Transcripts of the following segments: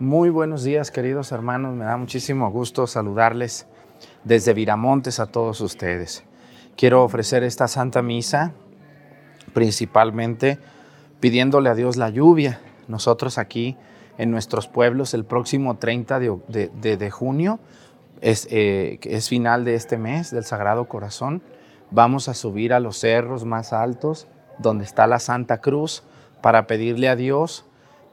Muy buenos días, queridos hermanos. Me da muchísimo gusto saludarles desde Viramontes a todos ustedes. Quiero ofrecer esta Santa Misa principalmente pidiéndole a Dios la lluvia. Nosotros aquí en nuestros pueblos el próximo 30 de, junio es, eh, es final de este mes del Sagrado Corazón. Vamos a subir a los cerros más altos donde está la Santa Cruz para pedirle a Dios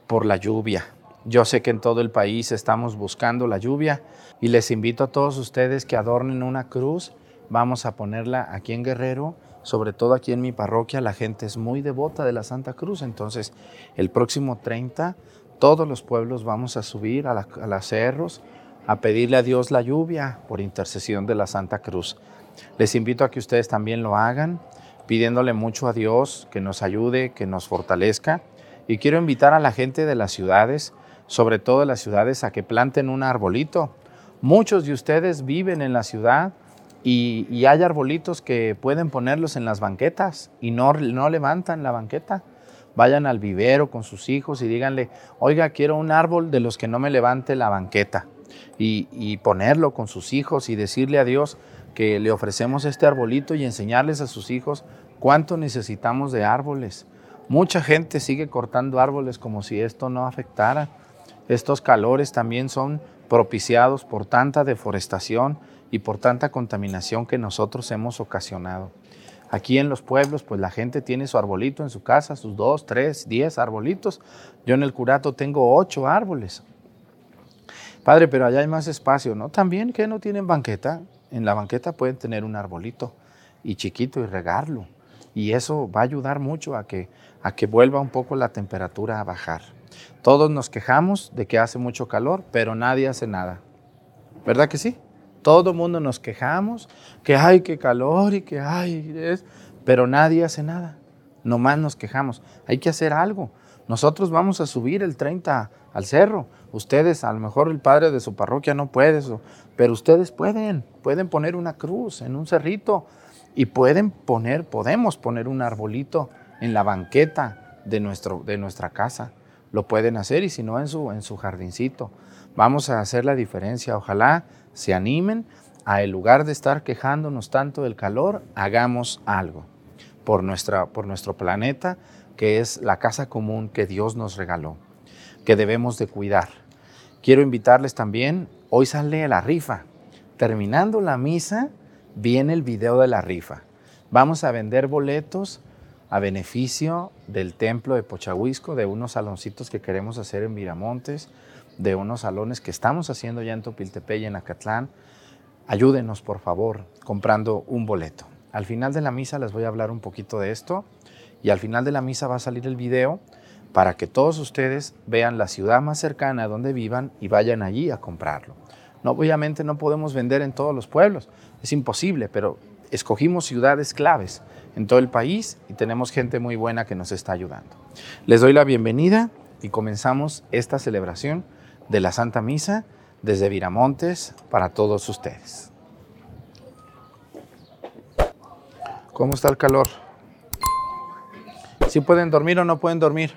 por la lluvia yo sé que en todo el país estamos buscando la lluvia y les invito a todos ustedes que adornen una cruz. Vamos a ponerla aquí en Guerrero, sobre todo aquí en mi parroquia. La gente es muy devota de la Santa Cruz. Entonces, el próximo 30, todos los pueblos vamos a subir a, a los cerros a pedirle a Dios la lluvia por intercesión de la Santa Cruz. Les invito a que ustedes también lo hagan, pidiéndole mucho a Dios que nos ayude, que nos fortalezca. Y quiero invitar a la gente de las ciudades sobre todo en las ciudades, a que planten un arbolito. Muchos de ustedes viven en la ciudad y, hay arbolitos que pueden ponerlos en las banquetas y no, no levantan la banqueta. Vayan al vivero con sus hijos y díganle, oiga, quiero un árbol de los que no me levante la banqueta. Y, y ponerlo con sus hijos y decirle a Dios que le ofrecemos este arbolito y enseñarles a sus hijos cuánto necesitamos de árboles. Mucha gente sigue cortando árboles como si esto no afectara. Estos calores también son propiciados por tanta deforestación y por tanta contaminación que nosotros hemos ocasionado. Aquí en los pueblos, pues la gente tiene su arbolito en su casa, sus dos, tres, diez arbolitos. Yo en el curato tengo ocho árboles. Padre, pero allá hay más espacio, ¿no? También que no tienen banqueta. En la banqueta pueden tener un arbolito y chiquito y regarlo. Y eso va a ayudar mucho a que, a que vuelva un poco la temperatura a bajar. Todos nos quejamos de que hace mucho calor, pero nadie hace nada. ¿Verdad que sí? Todo el mundo nos quejamos que hay que calor y que hay, es, pero nadie hace nada. Nomás nos quejamos. Hay que hacer algo. Nosotros vamos a subir el 30 al cerro. Ustedes, a lo mejor el padre de su parroquia no puede eso, pero ustedes pueden. Pueden poner una cruz en un cerrito y pueden poner, podemos poner un arbolito en la banqueta de, nuestro, de nuestra casa lo pueden hacer y si no en su, en su jardincito. Vamos a hacer la diferencia. Ojalá se animen a en lugar de estar quejándonos tanto del calor, hagamos algo por, nuestra, por nuestro planeta, que es la casa común que Dios nos regaló, que debemos de cuidar. Quiero invitarles también, hoy sale la rifa. Terminando la misa, viene el video de la rifa. Vamos a vender boletos a beneficio del templo de Pochahuisco, de unos saloncitos que queremos hacer en Miramontes, de unos salones que estamos haciendo ya en Topiltepec y en Acatlán. Ayúdenos, por favor, comprando un boleto. Al final de la misa les voy a hablar un poquito de esto y al final de la misa va a salir el video para que todos ustedes vean la ciudad más cercana a donde vivan y vayan allí a comprarlo. No, obviamente no podemos vender en todos los pueblos, es imposible, pero escogimos ciudades claves en todo el país y tenemos gente muy buena que nos está ayudando. Les doy la bienvenida y comenzamos esta celebración de la Santa Misa desde Viramontes para todos ustedes. ¿Cómo está el calor? ¿Sí pueden dormir o no pueden dormir?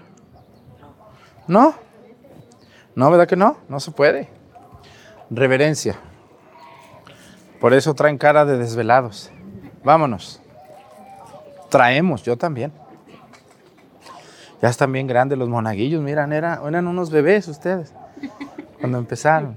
¿No? ¿No, verdad que no? No se puede. Reverencia. Por eso traen cara de desvelados. Vámonos. Traemos, yo también. Ya están bien grandes los monaguillos, miran, eran, eran unos bebés ustedes cuando empezaron.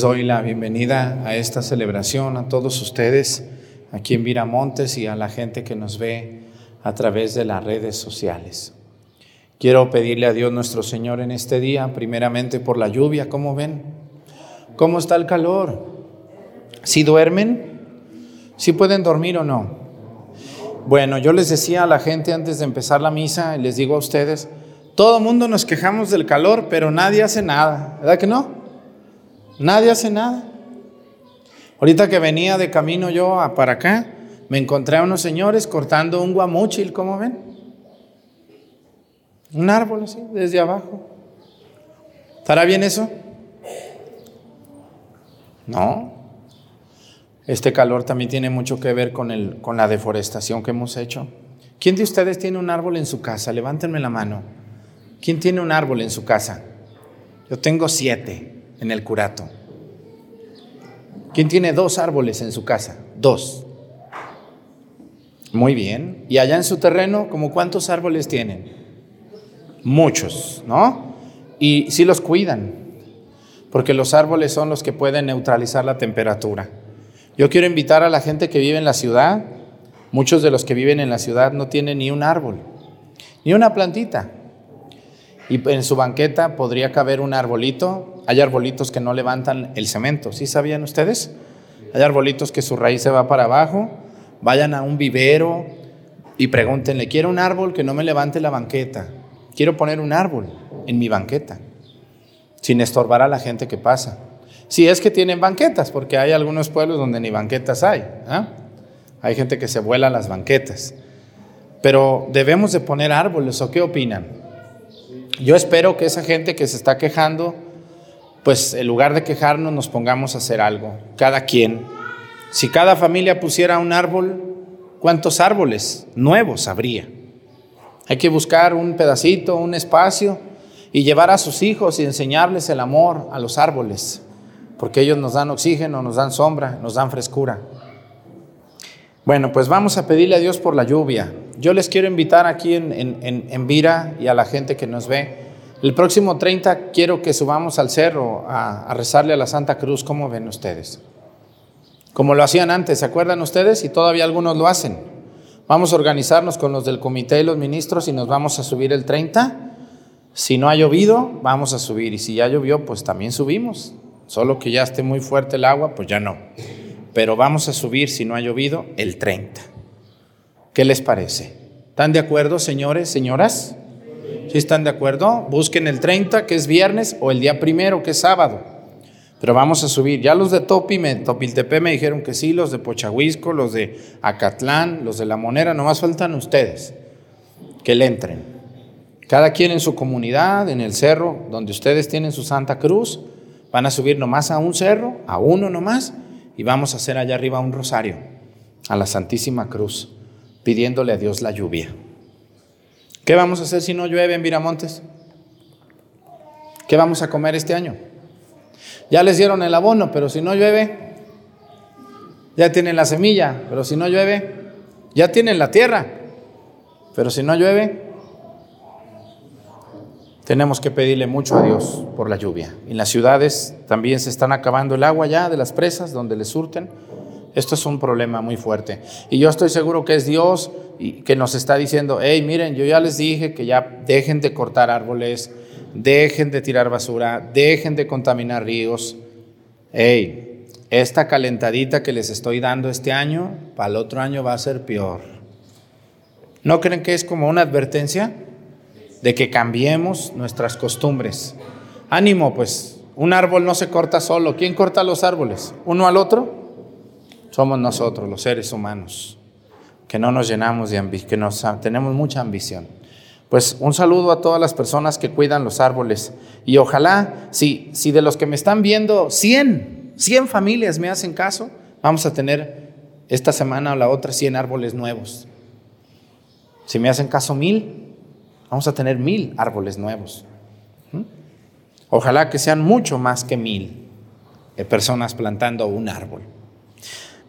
Doy la bienvenida a esta celebración a todos ustedes aquí en Viramontes y a la gente que nos ve a través de las redes sociales. Quiero pedirle a Dios nuestro Señor en este día, primeramente por la lluvia, ¿cómo ven? ¿Cómo está el calor? ¿Si duermen? ¿Si pueden dormir o no? Bueno, yo les decía a la gente antes de empezar la misa, y les digo a ustedes, todo mundo nos quejamos del calor, pero nadie hace nada, ¿verdad que no? Nadie hace nada. Ahorita que venía de camino yo para acá, me encontré a unos señores cortando un guamúchil, ¿cómo ven? Un árbol así, desde abajo. ¿Estará bien eso? No. Este calor también tiene mucho que ver con, el, con la deforestación que hemos hecho. ¿Quién de ustedes tiene un árbol en su casa? Levántenme la mano. ¿Quién tiene un árbol en su casa? Yo tengo siete en el curato. ¿Quién tiene dos árboles en su casa? Dos. Muy bien. ¿Y allá en su terreno, como cuántos árboles tienen? Muchos, ¿no? Y sí los cuidan, porque los árboles son los que pueden neutralizar la temperatura. Yo quiero invitar a la gente que vive en la ciudad, muchos de los que viven en la ciudad no tienen ni un árbol, ni una plantita. Y en su banqueta podría caber un arbolito. Hay arbolitos que no levantan el cemento, ¿sí sabían ustedes? Hay arbolitos que su raíz se va para abajo. Vayan a un vivero y pregúntenle, quiero un árbol que no me levante la banqueta. Quiero poner un árbol en mi banqueta, sin estorbar a la gente que pasa. Si es que tienen banquetas, porque hay algunos pueblos donde ni banquetas hay. ¿ah? Hay gente que se vuela las banquetas. Pero debemos de poner árboles, ¿o qué opinan? Yo espero que esa gente que se está quejando, pues en lugar de quejarnos nos pongamos a hacer algo, cada quien. Si cada familia pusiera un árbol, ¿cuántos árboles nuevos habría? Hay que buscar un pedacito, un espacio y llevar a sus hijos y enseñarles el amor a los árboles, porque ellos nos dan oxígeno, nos dan sombra, nos dan frescura. Bueno, pues vamos a pedirle a Dios por la lluvia. Yo les quiero invitar aquí en, en, Vira y a la gente que nos ve. El próximo 30 quiero que subamos al cerro a, a rezarle a la Santa Cruz. ¿Cómo ven ustedes? Como lo hacían antes, ¿se acuerdan ustedes? Y todavía algunos lo hacen. Vamos a organizarnos con los del comité y los ministros y nos vamos a subir el 30. Si no ha llovido, vamos a subir. Y si ya llovió, pues también subimos. Solo que ya esté muy fuerte el agua, pues ya no. Pero vamos a subir, si no ha llovido, el 30. ¿Qué les parece? ¿Están de acuerdo, señores, señoras? Si están de acuerdo, busquen el 30, que es viernes, o el día primero, que es sábado. Pero vamos a subir. Ya los de Topi, me, Topiltepe me dijeron que sí, los de Pochahuisco, los de Acatlán, los de La Monera, nomás faltan ustedes que le entren. Cada quien en su comunidad, en el cerro donde ustedes tienen su Santa Cruz, van a subir nomás a un cerro, a uno nomás, y vamos a hacer allá arriba un rosario a la Santísima Cruz, pidiéndole a Dios la lluvia. ¿Qué vamos a hacer si no llueve en Viramontes? ¿Qué vamos a comer este año? Ya les dieron el abono, pero si no llueve, ya tienen la semilla, pero si no llueve, ya tienen la tierra, pero si no llueve, tenemos que pedirle mucho a Dios por la lluvia. En las ciudades también se están acabando el agua ya de las presas donde les surten. Esto es un problema muy fuerte. Y yo estoy seguro que es Dios que nos está diciendo, hey, miren, yo ya les dije que ya dejen de cortar árboles, dejen de tirar basura, dejen de contaminar ríos. Hey, esta calentadita que les estoy dando este año, para el otro año va a ser peor. ¿No creen que es como una advertencia de que cambiemos nuestras costumbres? Ánimo, pues, un árbol no se corta solo. ¿Quién corta los árboles? ¿Uno al otro? Somos nosotros, los seres humanos, que no nos llenamos de ambición, que tenemos mucha ambición. Pues un saludo a todas las personas que cuidan los árboles. Y ojalá, si, si de los que me están viendo, 100, 100 familias me hacen caso, vamos a tener esta semana o la otra 100 árboles nuevos. Si me hacen caso mil, vamos a tener mil árboles nuevos. ¿Mm? Ojalá que sean mucho más que mil personas plantando un árbol.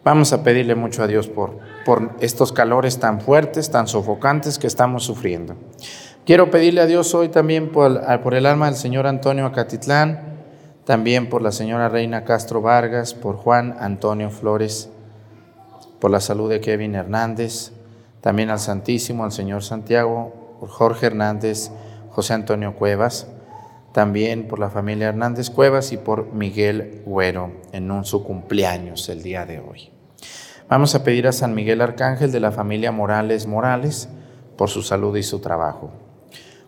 Vamos a pedirle mucho a Dios por, por estos calores tan fuertes, tan sofocantes que estamos sufriendo. Quiero pedirle a Dios hoy también por, por el alma del señor Antonio Acatitlán, también por la señora Reina Castro Vargas, por Juan Antonio Flores, por la salud de Kevin Hernández, también al Santísimo, al Señor Santiago, por Jorge Hernández, José Antonio Cuevas, también por la familia Hernández Cuevas y por Miguel Güero en un, su cumpleaños el día de hoy. Vamos a pedir a San Miguel Arcángel de la familia Morales Morales por su salud y su trabajo.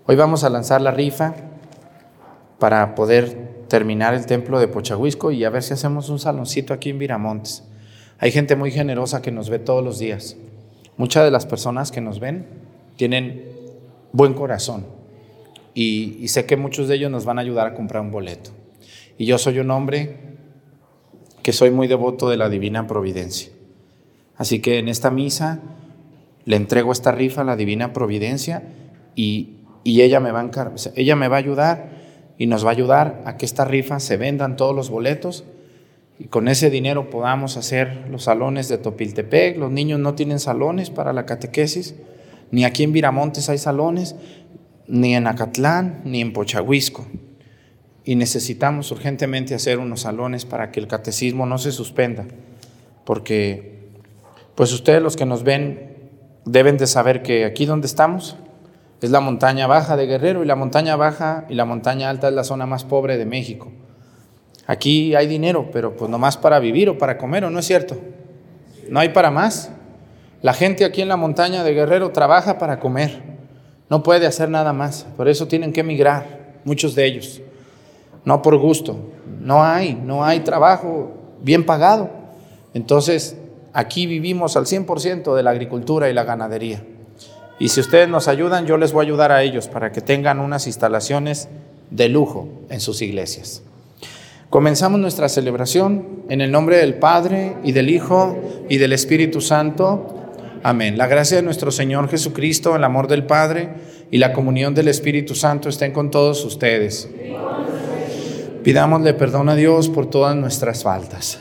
Hoy vamos a lanzar la rifa para poder terminar el templo de Pochahuisco y a ver si hacemos un saloncito aquí en Viramontes. Hay gente muy generosa que nos ve todos los días. Muchas de las personas que nos ven tienen buen corazón y, sé que muchos de ellos nos van a ayudar a comprar un boleto. Y yo soy un hombre que soy muy devoto de la divina providencia. Así que en esta misa le entrego esta rifa a la divina providencia y, y ella, me va a ella me va a ayudar y nos va a ayudar a que esta rifa se vendan todos los boletos y con ese dinero podamos hacer los salones de Topiltepec. Los niños no tienen salones para la catequesis, ni aquí en Viramontes hay salones, ni en Acatlán, ni en Pochahuisco. Y necesitamos urgentemente hacer unos salones para que el catecismo no se suspenda, porque pues ustedes los que nos ven deben de saber que aquí donde estamos es la montaña baja de Guerrero y la montaña baja y la montaña alta es la zona más pobre de México. Aquí hay dinero, pero pues nomás para vivir o para comer, ¿o no es cierto? No hay para más. La gente aquí en la montaña de Guerrero trabaja para comer, no puede hacer nada más, por eso tienen que emigrar, muchos de ellos, no por gusto, no hay, no hay trabajo bien pagado. Entonces, aquí vivimos al 100% de la agricultura y la ganadería. Y si ustedes nos ayudan, yo les voy a ayudar a ellos para que tengan unas instalaciones de lujo en sus iglesias. Comenzamos nuestra celebración en el nombre del Padre y del Hijo y del Espíritu Santo. Amén. La gracia de nuestro Señor Jesucristo, el amor del Padre y la comunión del Espíritu Santo estén con todos ustedes. Pidámosle perdón a Dios por todas nuestras faltas.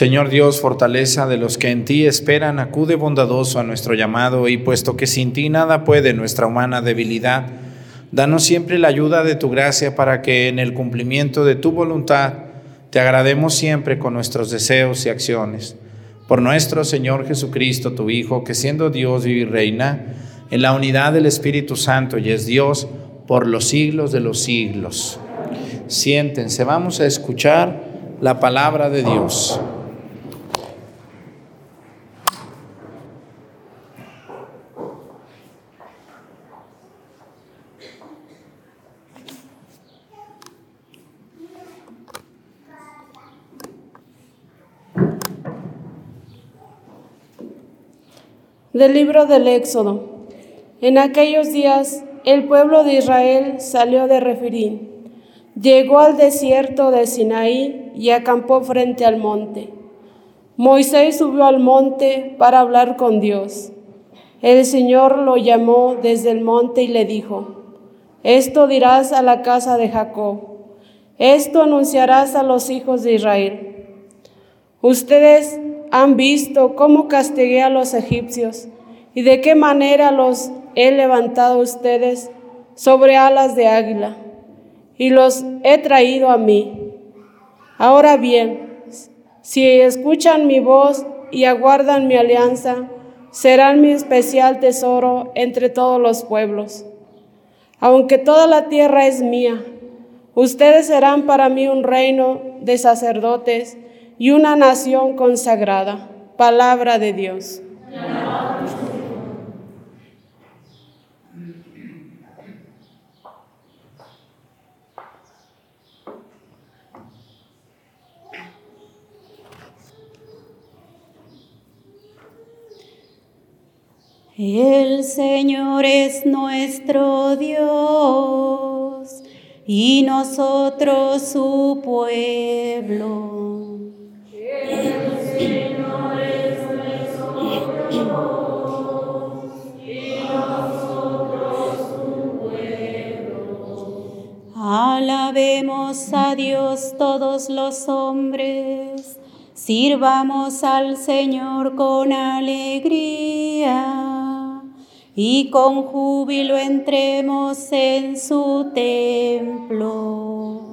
Señor Dios, fortaleza de los que en ti esperan, acude bondadoso a nuestro llamado y puesto que sin ti nada puede nuestra humana debilidad, danos siempre la ayuda de tu gracia para que en el cumplimiento de tu voluntad te agrademos siempre con nuestros deseos y acciones. Por nuestro Señor Jesucristo, tu Hijo, que siendo Dios vive y reina en la unidad del Espíritu Santo y es Dios por los siglos de los siglos. Siéntense, vamos a escuchar la palabra de Dios. Del libro del Éxodo. En aquellos días el pueblo de Israel salió de Refirín Llegó al desierto de Sinaí y acampó frente al monte. Moisés subió al monte para hablar con Dios. El Señor lo llamó desde el monte y le dijo, esto dirás a la casa de Jacob, esto anunciarás a los hijos de Israel. Ustedes han visto cómo castigué a los egipcios y de qué manera los he levantado ustedes sobre alas de águila y los he traído a mí. Ahora bien, si escuchan mi voz y aguardan mi alianza, serán mi especial tesoro entre todos los pueblos. Aunque toda la tierra es mía, ustedes serán para mí un reino de sacerdotes y una nación consagrada. Palabra de Dios. El Señor es nuestro Dios y nosotros su pueblo. Alabemos a Dios todos los hombres. Sirvamos al Señor con alegría y con júbilo entremos en su templo.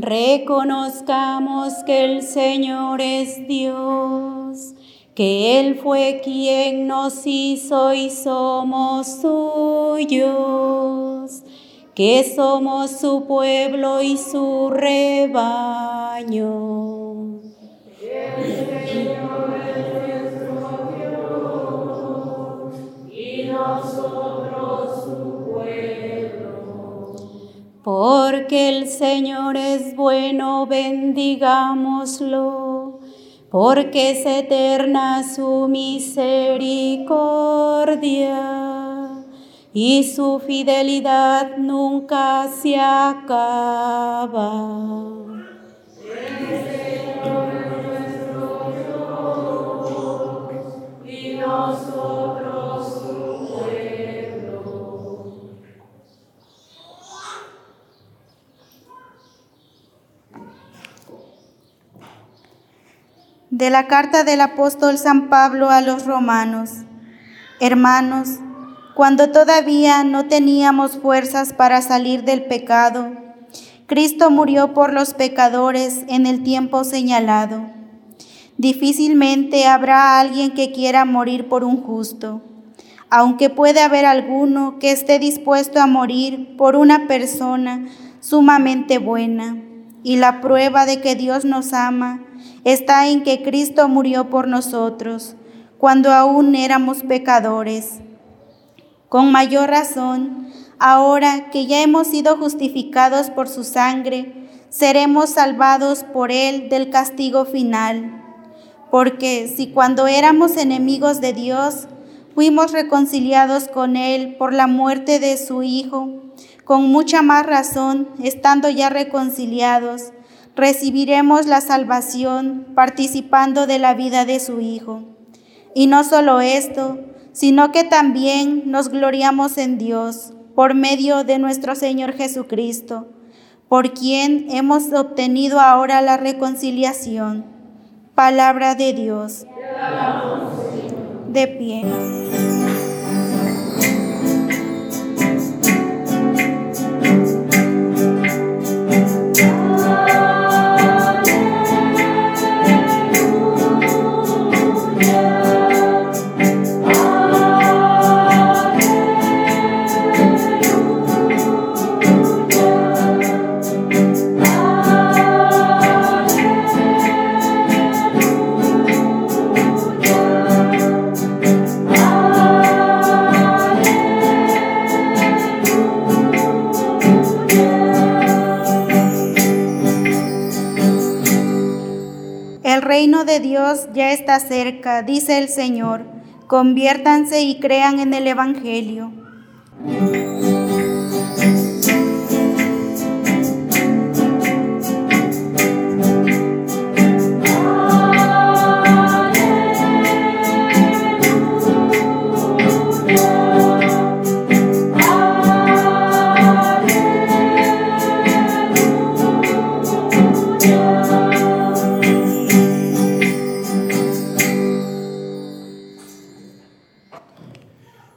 Reconozcamos que el Señor es Dios, que Él fue quien nos hizo y somos suyos que somos su pueblo y su rebaño. El Señor es nuestro Dios y nosotros. Porque el Señor es bueno, bendigámoslo, porque es eterna su misericordia y su fidelidad nunca se acaba. El Señor nuestro Dios y nosotros De la carta del apóstol San Pablo a los romanos. Hermanos, cuando todavía no teníamos fuerzas para salir del pecado, Cristo murió por los pecadores en el tiempo señalado. Difícilmente habrá alguien que quiera morir por un justo, aunque puede haber alguno que esté dispuesto a morir por una persona sumamente buena. Y la prueba de que Dios nos ama está en que Cristo murió por nosotros cuando aún éramos pecadores. Con mayor razón, ahora que ya hemos sido justificados por su sangre, seremos salvados por él del castigo final. Porque si cuando éramos enemigos de Dios, fuimos reconciliados con él por la muerte de su Hijo, con mucha más razón, estando ya reconciliados, recibiremos la salvación participando de la vida de su Hijo. Y no solo esto, sino que también nos gloriamos en Dios por medio de nuestro Señor Jesucristo, por quien hemos obtenido ahora la reconciliación. Palabra de Dios. De pie. Ya está cerca, dice el Señor. Conviértanse y crean en el Evangelio.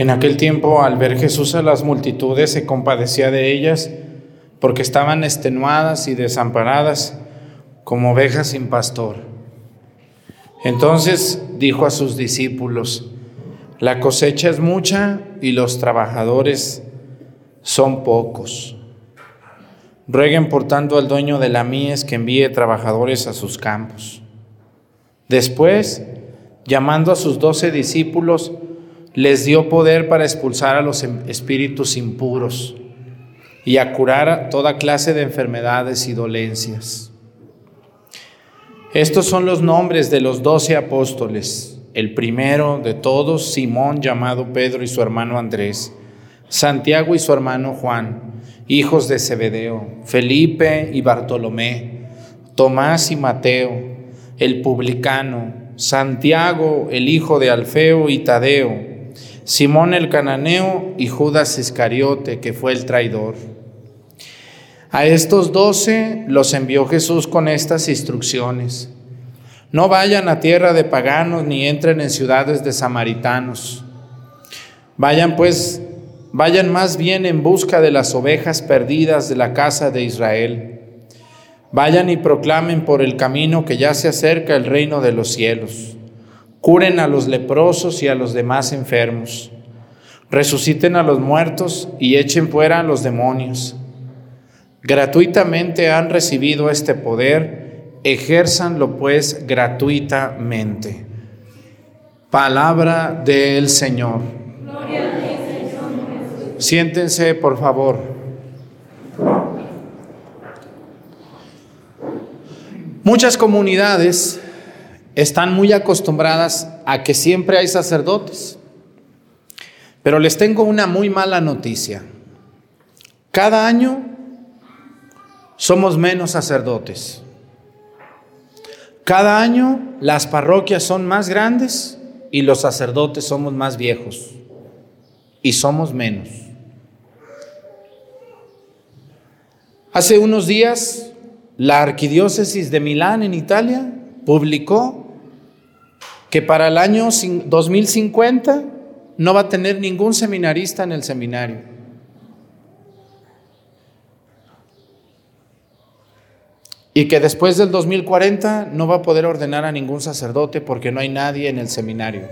En aquel tiempo, al ver Jesús a las multitudes, se compadecía de ellas, porque estaban extenuadas y desamparadas, como ovejas sin pastor. Entonces dijo a sus discípulos, la cosecha es mucha y los trabajadores son pocos. Rueguen por tanto al dueño de la mies que envíe trabajadores a sus campos. Después, llamando a sus doce discípulos, les dio poder para expulsar a los em, espíritus impuros y a curar toda clase de enfermedades y dolencias. Estos son los nombres de los doce apóstoles. El primero de todos, Simón, llamado Pedro, y su hermano Andrés, Santiago y su hermano Juan, hijos de Zebedeo, Felipe y Bartolomé, Tomás y Mateo, el publicano, Santiago, el hijo de Alfeo y Tadeo, Simón el cananeo y Judas Iscariote, que fue el traidor. A estos doce los envió Jesús con estas instrucciones. No vayan a tierra de paganos ni entren en ciudades de samaritanos. Vayan pues, vayan más bien en busca de las ovejas perdidas de la casa de Israel. Vayan y proclamen por el camino que ya se acerca el reino de los cielos curen a los leprosos y a los demás enfermos, resuciten a los muertos y echen fuera a los demonios. Gratuitamente han recibido este poder, ejérzanlo pues gratuitamente. Palabra del Señor. Siéntense, por favor. Muchas comunidades están muy acostumbradas a que siempre hay sacerdotes. Pero les tengo una muy mala noticia. Cada año somos menos sacerdotes. Cada año las parroquias son más grandes y los sacerdotes somos más viejos y somos menos. Hace unos días la arquidiócesis de Milán en Italia publicó que para el año 2050 no va a tener ningún seminarista en el seminario. Y que después del 2040 no va a poder ordenar a ningún sacerdote porque no hay nadie en el seminario.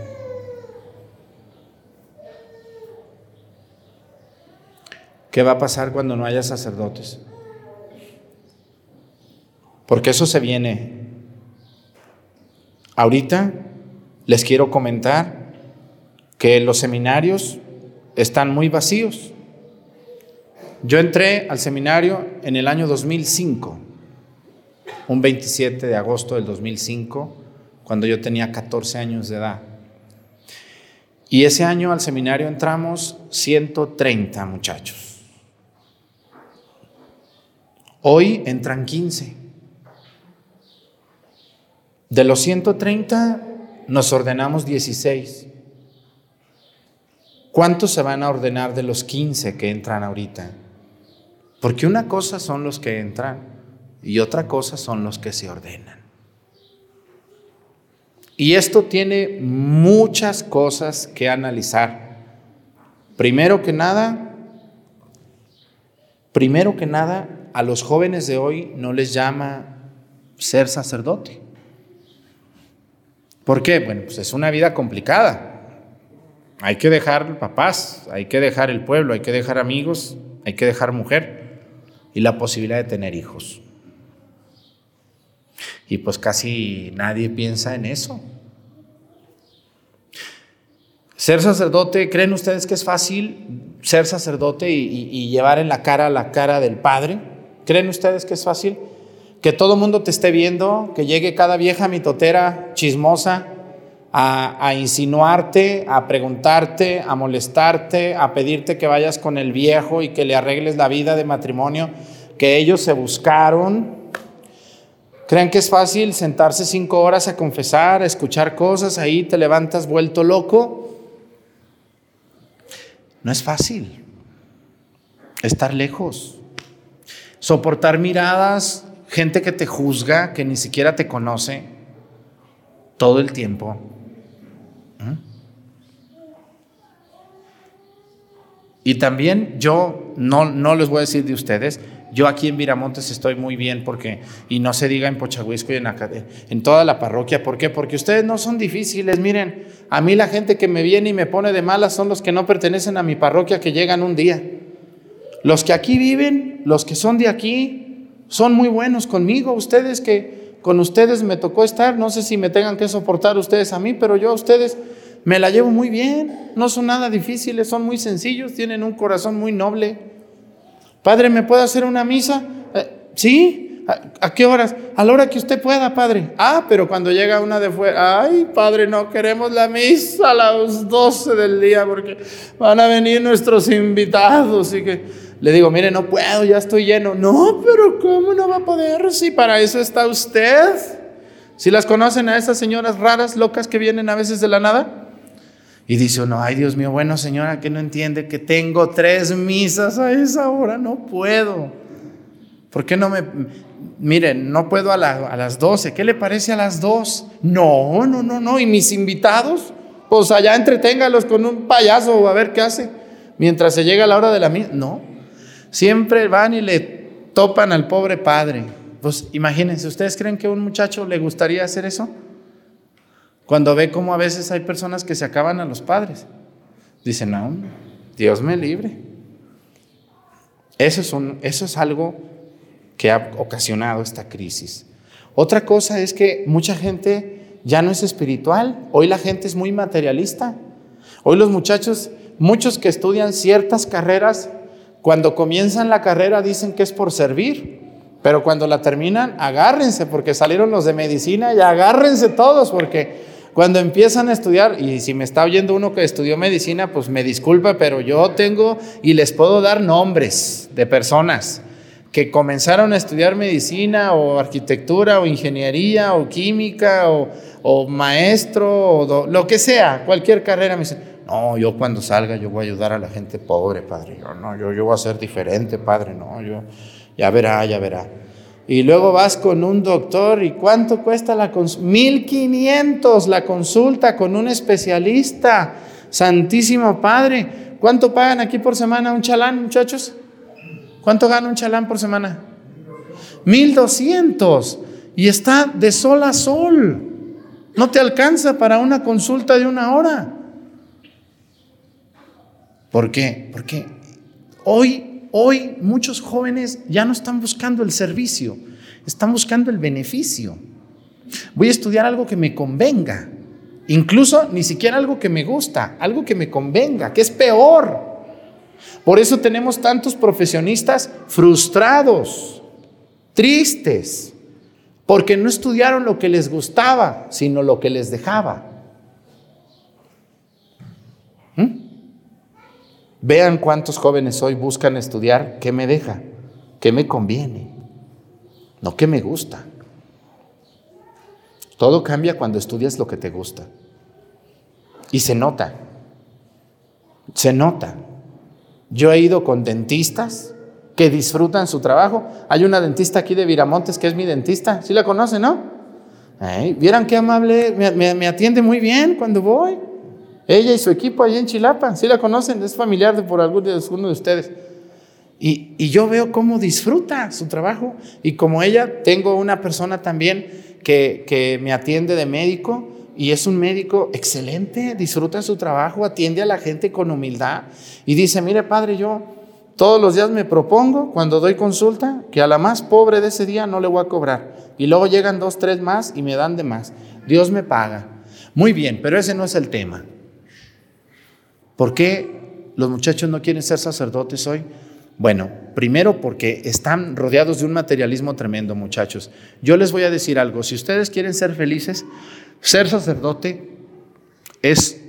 ¿Qué va a pasar cuando no haya sacerdotes? Porque eso se viene ahorita les quiero comentar que los seminarios están muy vacíos. Yo entré al seminario en el año 2005, un 27 de agosto del 2005, cuando yo tenía 14 años de edad. Y ese año al seminario entramos 130 muchachos. Hoy entran 15. De los 130 nos ordenamos 16. ¿Cuántos se van a ordenar de los 15 que entran ahorita? Porque una cosa son los que entran y otra cosa son los que se ordenan. Y esto tiene muchas cosas que analizar. Primero que nada, primero que nada, a los jóvenes de hoy no les llama ser sacerdote. ¿Por qué? Bueno, pues es una vida complicada. Hay que dejar papás, hay que dejar el pueblo, hay que dejar amigos, hay que dejar mujer y la posibilidad de tener hijos. Y pues casi nadie piensa en eso. Ser sacerdote, ¿creen ustedes que es fácil ser sacerdote y, llevar en la cara la cara del Padre? ¿Creen ustedes que es fácil? Que todo mundo te esté viendo, que llegue cada vieja mitotera chismosa a, insinuarte, a preguntarte, a molestarte, a pedirte que vayas con el viejo y que le arregles la vida de matrimonio que ellos se buscaron. ¿Creen que es fácil sentarse cinco horas a confesar, a escuchar cosas, ahí te levantas vuelto loco? No es fácil estar lejos, soportar miradas, gente que te juzga, que ni siquiera te conoce todo el tiempo. Y también yo, no, no les voy a decir de ustedes, yo aquí en Viramontes estoy muy bien porque, y no se diga en Pochahuisco y en, en toda la parroquia, ¿por qué? Porque ustedes no son difíciles, miren, a mí la gente que me viene y me pone de malas son los que no pertenecen a mi parroquia que llegan un día. Los que aquí viven, los que son de aquí, son muy buenos conmigo, ustedes que con ustedes me tocó estar, no sé si me tengan que soportar ustedes a mí, pero yo a ustedes me la llevo muy bien, no son nada difíciles, son muy sencillos, tienen un corazón muy noble. Padre, ¿me puede hacer una misa? Eh, sí. ¿A, qué horas? A la hora que usted pueda, padre. Ah, pero cuando llega una de fuera, ay, padre, no queremos la misa a las 12 del día porque van a venir nuestros invitados. Y que le digo, mire, no puedo, ya estoy lleno. No, pero ¿cómo no va a poder? Si para eso está usted. Si las conocen a esas señoras raras, locas que vienen a veces de la nada. Y dice uno, ay Dios mío, bueno señora, que no entiende que tengo tres misas a esa hora, no puedo. ¿Por qué no me... Miren, no puedo a, a las 12, ¿qué le parece a las 2? No, no, no, no. ¿Y mis invitados? Pues allá entreténgalos con un payaso a ver qué hace. Mientras se llega la hora de la misa. No. Siempre van y le topan al pobre padre. Pues imagínense, ¿ustedes creen que a un muchacho le gustaría hacer eso? Cuando ve cómo a veces hay personas que se acaban a los padres. Dicen, no, Dios me libre. Eso es, eso es algo que ha ocasionado esta crisis. Otra cosa es que mucha gente ya no es espiritual. Hoy la gente es muy materialista. Hoy los muchachos, muchos que estudian ciertas carreras, cuando comienzan la carrera dicen que es por servir. Pero cuando la terminan, agárrense porque salieron los de medicina y agárrense todos porque cuando empiezan a estudiar, y si me está oyendo uno que estudió medicina, pues me disculpa, pero yo tengo y les puedo dar nombres de personas que comenzaron a estudiar medicina o arquitectura o ingeniería o química o, maestro o lo que sea, cualquier carrera, me dicen, no, yo cuando salga yo voy a ayudar a la gente pobre, padre, yo no, yo, yo voy a ser diferente, padre, no, yo, ya verá, ya verá. Y luego vas con un doctor y ¿cuánto cuesta la consulta? 1500 la consulta con un especialista. Santísimo Padre. ¿Cuánto pagan aquí por semana un chalán, muchachos? ¿Cuánto gana un chalán por semana? 1200. Y está de sol a sol. No te alcanza para una consulta de una hora. ¿Por qué? Porque hoy hoy muchos jóvenes ya no están buscando el servicio, están buscando el beneficio. Voy a estudiar algo que me convenga. Incluso ni siquiera algo que me gusta, algo que me convenga, que es peor. Por eso tenemos tantos profesionistas frustrados, tristes, porque no estudiaron lo que les gustaba, sino lo que les dejaba. ¿Mm? Vean cuántos jóvenes hoy buscan estudiar qué me deja, qué me conviene, no qué me gusta. Todo cambia cuando estudias lo que te gusta. Y se nota, se nota. Yo he ido con dentistas que disfrutan su trabajo. Hay una dentista aquí de Viramontes que es mi dentista. ¿Sí la conocen, no? Vieran qué amable, me, atiende muy bien cuando voy. Ella y su equipo allí en Chilapa, ¿sí la conocen? Es familiar de por alguno de, de ustedes. Y, y, yo veo cómo disfruta su trabajo. Y como ella, tengo una persona también que, que me atiende de médico y es un médico excelente, disfruta su trabajo, atiende a la gente con humildad y dice, mire padre, yo todos los días me propongo cuando doy consulta que a la más pobre de ese día no le voy a cobrar. Y luego llegan dos, tres más y me dan de más. Dios me paga. Muy bien, pero ese no es el tema. ¿Por qué los muchachos no quieren ser sacerdotes hoy? Bueno, primero porque están rodeados de un materialismo tremendo, muchachos. Yo les voy a decir algo, si ustedes quieren ser felices, ser sacerdote es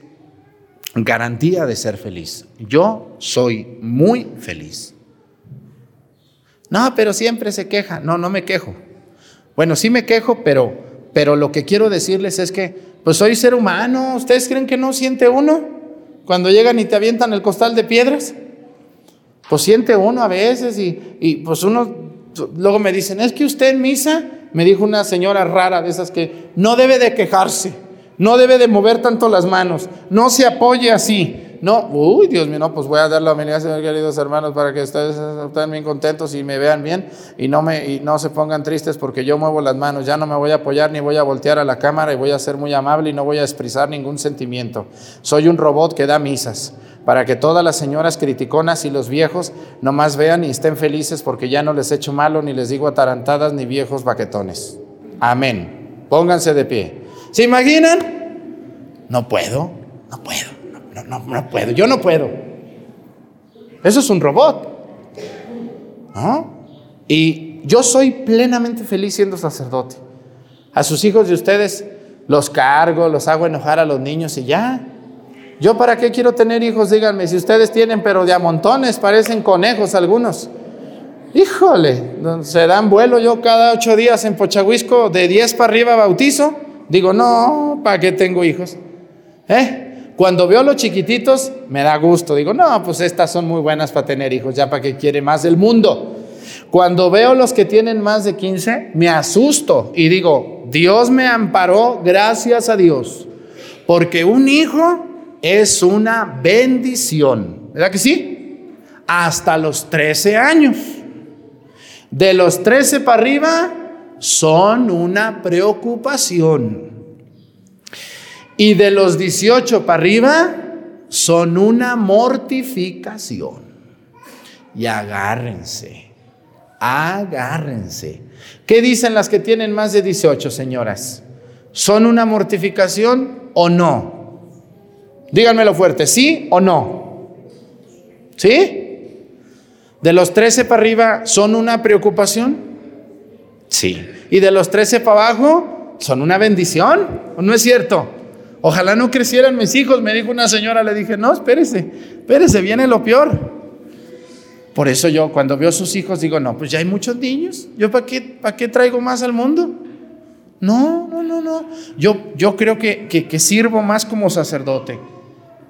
garantía de ser feliz. Yo soy muy feliz. No, pero siempre se queja. No, no me quejo. Bueno, sí me quejo, pero, pero lo que quiero decirles es que, pues soy ser humano. ¿Ustedes creen que no siente uno cuando llegan y te avientan el costal de piedras? Pues siente uno a veces y, y pues uno, luego me dicen, es que usted en misa me dijo una señora rara de esas que no debe de quejarse, no debe de mover tanto las manos, no se apoye así. No, uy, Dios mío, no, pues voy a dar la bienvenida, Señor, queridos hermanos, para que ustedes estén bien contentos y me vean bien y no, me, y no se pongan tristes porque yo muevo las manos. Ya no me voy a apoyar ni voy a voltear a la cámara y voy a ser muy amable y no voy a expresar ningún sentimiento. Soy un robot que da misas para que todas las señoras criticonas y los viejos nomás vean y estén felices porque ya no les echo malo ni les digo atarantadas ni viejos baquetones. Amén. Pónganse de pie. ¿Se imaginan? No puedo, no puedo, no, no, no puedo, yo no puedo. Eso es un robot. Y yo soy plenamente feliz siendo sacerdote. A sus hijos de ustedes los cargo, los hago enojar a los niños y ya. ¿Yo para qué quiero tener hijos? Díganme, si ustedes tienen, pero de a montones, parecen conejos algunos. Híjole, se dan vuelo yo cada ocho días en Pochahuisco, de diez para arriba bautizo. Digo, no, ¿para qué tengo hijos? ¿Eh? Cuando veo los chiquititos, me da gusto. Digo, no, pues estas son muy buenas para tener hijos, ya para que quiere más del mundo. Cuando veo los que tienen más de 15, me asusto y digo, Dios me amparó, gracias a Dios. Porque un hijo es una bendición. ¿Verdad que sí? Hasta los 13 años. De los 13 para arriba son una preocupación. Y de los 18 para arriba son una mortificación. Y agárrense, agárrense. ¿Qué dicen las que tienen más de 18, señoras? ¿Son una mortificación o no? Díganmelo fuerte, ¿sí o no? ¿Sí? ¿De los 13 para arriba son una preocupación? Sí. ¿Y de los 13 para abajo son una bendición? ¿O no es cierto? Ojalá no crecieran mis hijos, me dijo una señora, le dije, no, espérese, espérese, viene lo peor. Por eso yo cuando veo a sus hijos digo, no, pues ya hay muchos niños, ¿yo para qué, para qué traigo más al mundo? No, no, no, no. Yo, yo creo que, que sirvo más como sacerdote.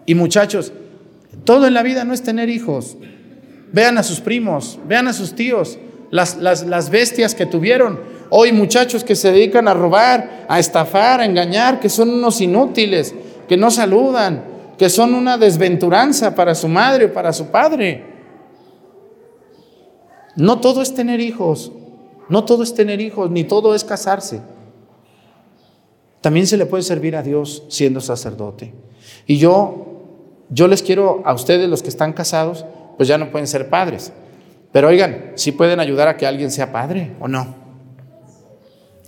Y muchachos, todo en la vida no es tener hijos. Vean a sus primos, vean a sus tíos, las, las, bestias que tuvieron. Hoy muchachos que se dedican a robar, a estafar, a engañar, que son unos inútiles, que no saludan, que son una desventuranza para su madre o para su padre. No todo es tener hijos, no todo es tener hijos, ni todo es casarse. También se le puede servir a Dios siendo sacerdote. Y yo yo les quiero a ustedes, los que están casados, pues ya no pueden ser padres. Pero oigan, sí pueden ayudar a que alguien sea padre o no.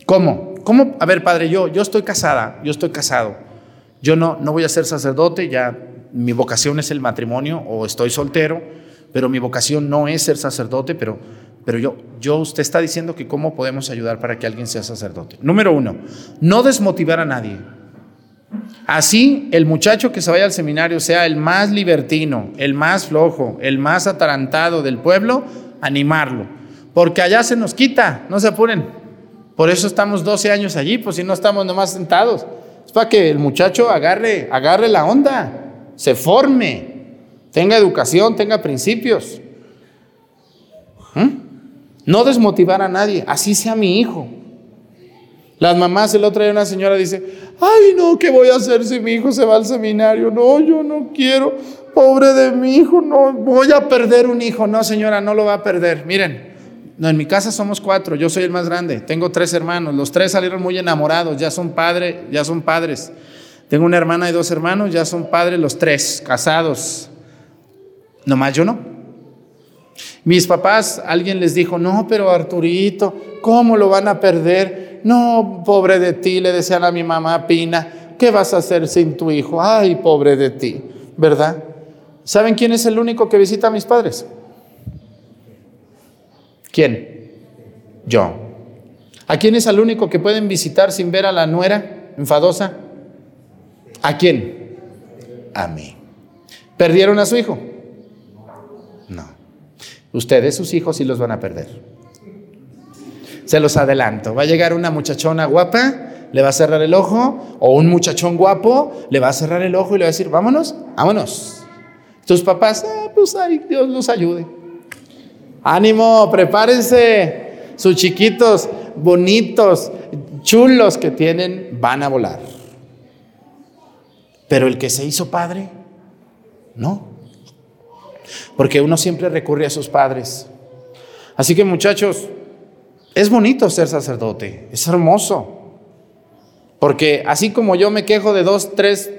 ¿Cómo? cómo? A ver, padre, yo, yo estoy casada, yo estoy casado. Yo no, no voy a ser sacerdote, ya mi vocación es el matrimonio o estoy soltero, pero mi vocación no es ser sacerdote, pero, pero yo, yo, usted está diciendo que cómo podemos ayudar para que alguien sea sacerdote. Número uno, no desmotivar a nadie. Así, el muchacho que se vaya al seminario sea el más libertino, el más flojo, el más atarantado del pueblo, animarlo. Porque allá se nos quita, no se apuren. Por eso estamos 12 años allí, pues si no estamos nomás sentados. Es para que el muchacho agarre, agarre la onda, se forme, tenga educación, tenga principios. ¿Mm? No desmotivar a nadie, así sea mi hijo. Las mamás, el otro día una señora dice, ay no, ¿qué voy a hacer si mi hijo se va al seminario? No, yo no quiero, pobre de mi hijo, no, voy a perder un hijo. No, señora, no lo va a perder. Miren, no, en mi casa somos cuatro, yo soy el más grande, tengo tres hermanos, los tres salieron muy enamorados, ya son padres, ya son padres. Tengo una hermana y dos hermanos, ya son padres los tres, casados. Nomás yo no. Mis papás, alguien les dijo, no, pero Arturito, ¿cómo lo van a perder? No, pobre de ti, le decían a mi mamá Pina, ¿qué vas a hacer sin tu hijo? Ay, pobre de ti, ¿verdad? ¿Saben quién es el único que visita a mis padres? ¿Quién? Yo. ¿A quién es el único que pueden visitar sin ver a la nuera enfadosa? ¿A quién? A mí. ¿Perdieron a su hijo? No. Ustedes, sus hijos, sí los van a perder. Se los adelanto. Va a llegar una muchachona guapa, le va a cerrar el ojo, o un muchachón guapo, le va a cerrar el ojo y le va a decir, vámonos, vámonos. Tus papás, ah, pues ahí Dios los ayude. Ánimo, prepárense. Sus chiquitos, bonitos, chulos que tienen, van a volar. Pero el que se hizo padre, no. Porque uno siempre recurre a sus padres. Así que muchachos, es bonito ser sacerdote, es hermoso. Porque así como yo me quejo de dos, tres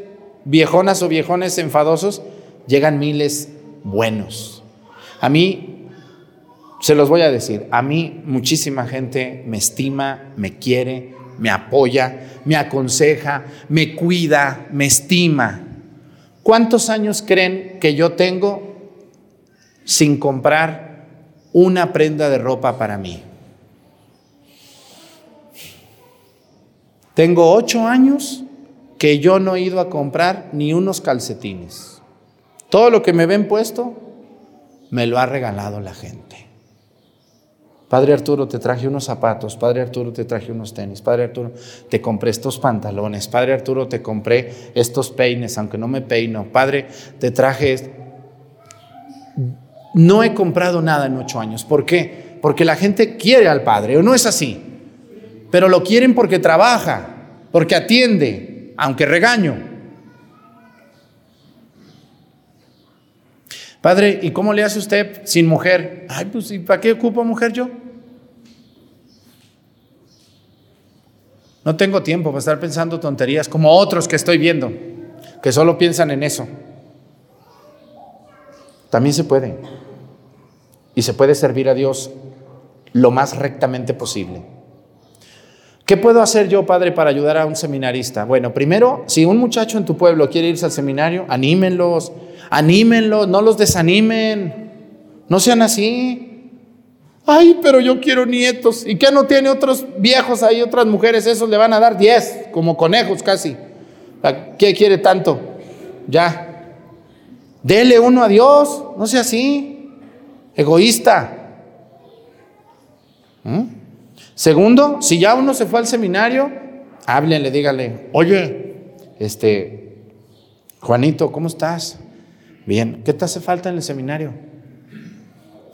viejonas o viejones enfadosos, llegan miles buenos. A mí, se los voy a decir, a mí muchísima gente me estima, me quiere, me apoya, me aconseja, me cuida, me estima. ¿Cuántos años creen que yo tengo sin comprar una prenda de ropa para mí? Tengo ocho años que yo no he ido a comprar ni unos calcetines. Todo lo que me ven puesto, me lo ha regalado la gente. Padre Arturo, te traje unos zapatos. Padre Arturo, te traje unos tenis. Padre Arturo, te compré estos pantalones. Padre Arturo, te compré estos peines, aunque no me peino. Padre, te traje... No he comprado nada en ocho años. ¿Por qué? Porque la gente quiere al Padre, ¿o no es así? Pero lo quieren porque trabaja, porque atiende, aunque regaño. Padre, ¿y cómo le hace usted sin mujer? Ay, pues ¿y para qué ocupo mujer yo? No tengo tiempo para estar pensando tonterías como otros que estoy viendo, que solo piensan en eso. También se puede. Y se puede servir a Dios lo más rectamente posible. ¿Qué puedo hacer yo, padre, para ayudar a un seminarista? Bueno, primero, si un muchacho en tu pueblo quiere irse al seminario, anímenlos, anímenlos, no los desanimen, no sean así. Ay, pero yo quiero nietos. ¿Y qué no tiene otros viejos ahí, otras mujeres? Esos le van a dar diez, como conejos casi. ¿Qué quiere tanto? Ya. Dele uno a Dios, no sea así. Egoísta. ¿Mm? Segundo, si ya uno se fue al seminario, háblenle, dígale, oye, este, Juanito, ¿cómo estás? Bien, ¿qué te hace falta en el seminario?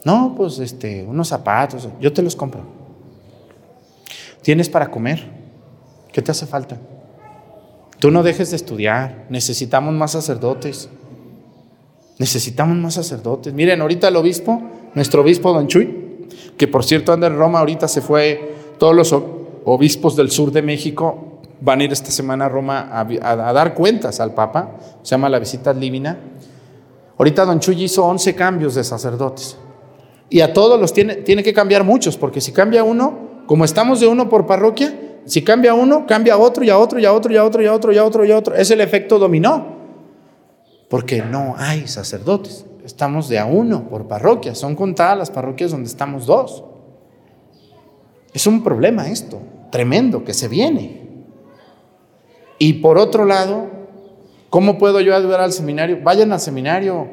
No, pues este, unos zapatos, yo te los compro. ¿Tienes para comer? ¿Qué te hace falta? Tú no dejes de estudiar, necesitamos más sacerdotes. Necesitamos más sacerdotes. Miren, ahorita el obispo, nuestro obispo Don Chuy, que por cierto anda en Roma, ahorita se fue todos los obispos del sur de México van a ir esta semana a Roma a, dar cuentas al Papa, se llama la visita divina. Ahorita Don Chuy hizo 11 cambios de sacerdotes y a todos los tiene, tiene que cambiar muchos, porque si cambia uno, como estamos de uno por parroquia, si cambia uno, cambia otro y a otro y a otro y a otro y a otro y a otro y a otro. Es el efecto dominó. Porque no hay sacerdotes. Estamos de a uno por parroquia. Son contadas las parroquias donde estamos dos. Es un problema esto, tremendo, que se viene. Y por otro lado, ¿cómo puedo yo ayudar al seminario? Vayan al seminario.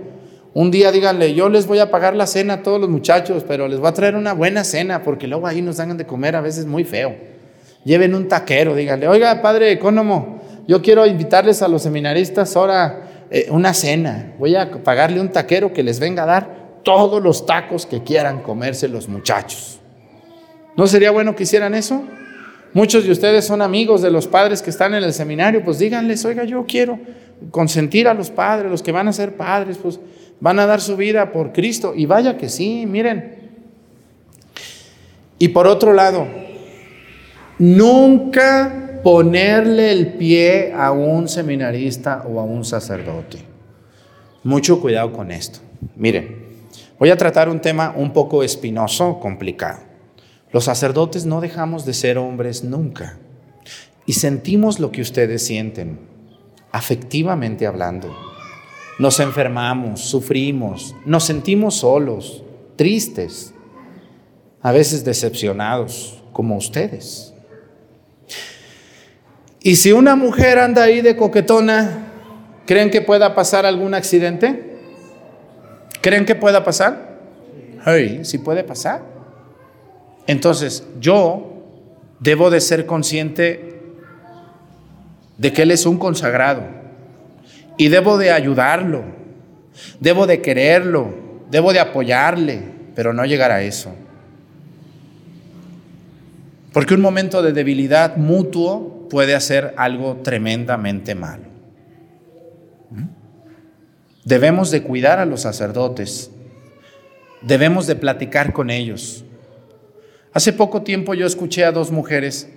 Un día díganle, yo les voy a pagar la cena a todos los muchachos, pero les voy a traer una buena cena, porque luego ahí nos dan de comer a veces muy feo lleven un taquero, díganle, oiga, padre ecónomo, yo quiero invitarles a los seminaristas ahora eh, una cena, voy a pagarle un taquero que les venga a dar todos los tacos que quieran comerse los muchachos. ¿No sería bueno que hicieran eso? Muchos de ustedes son amigos de los padres que están en el seminario, pues díganles, oiga, yo quiero consentir a los padres, los que van a ser padres, pues van a dar su vida por Cristo. Y vaya que sí, miren. Y por otro lado, Nunca ponerle el pie a un seminarista o a un sacerdote. Mucho cuidado con esto. Miren, voy a tratar un tema un poco espinoso, complicado. Los sacerdotes no dejamos de ser hombres nunca y sentimos lo que ustedes sienten, afectivamente hablando. Nos enfermamos, sufrimos, nos sentimos solos, tristes, a veces decepcionados, como ustedes. Y si una mujer anda ahí de coquetona, ¿creen que pueda pasar algún accidente? ¿Creen que pueda pasar? Sí, sí puede pasar. Entonces, yo debo de ser consciente de que Él es un consagrado y debo de ayudarlo, debo de quererlo, debo de apoyarle, pero no llegar a eso. Porque un momento de debilidad mutuo puede hacer algo tremendamente malo. ¿Mm? Debemos de cuidar a los sacerdotes, debemos de platicar con ellos. Hace poco tiempo yo escuché a dos mujeres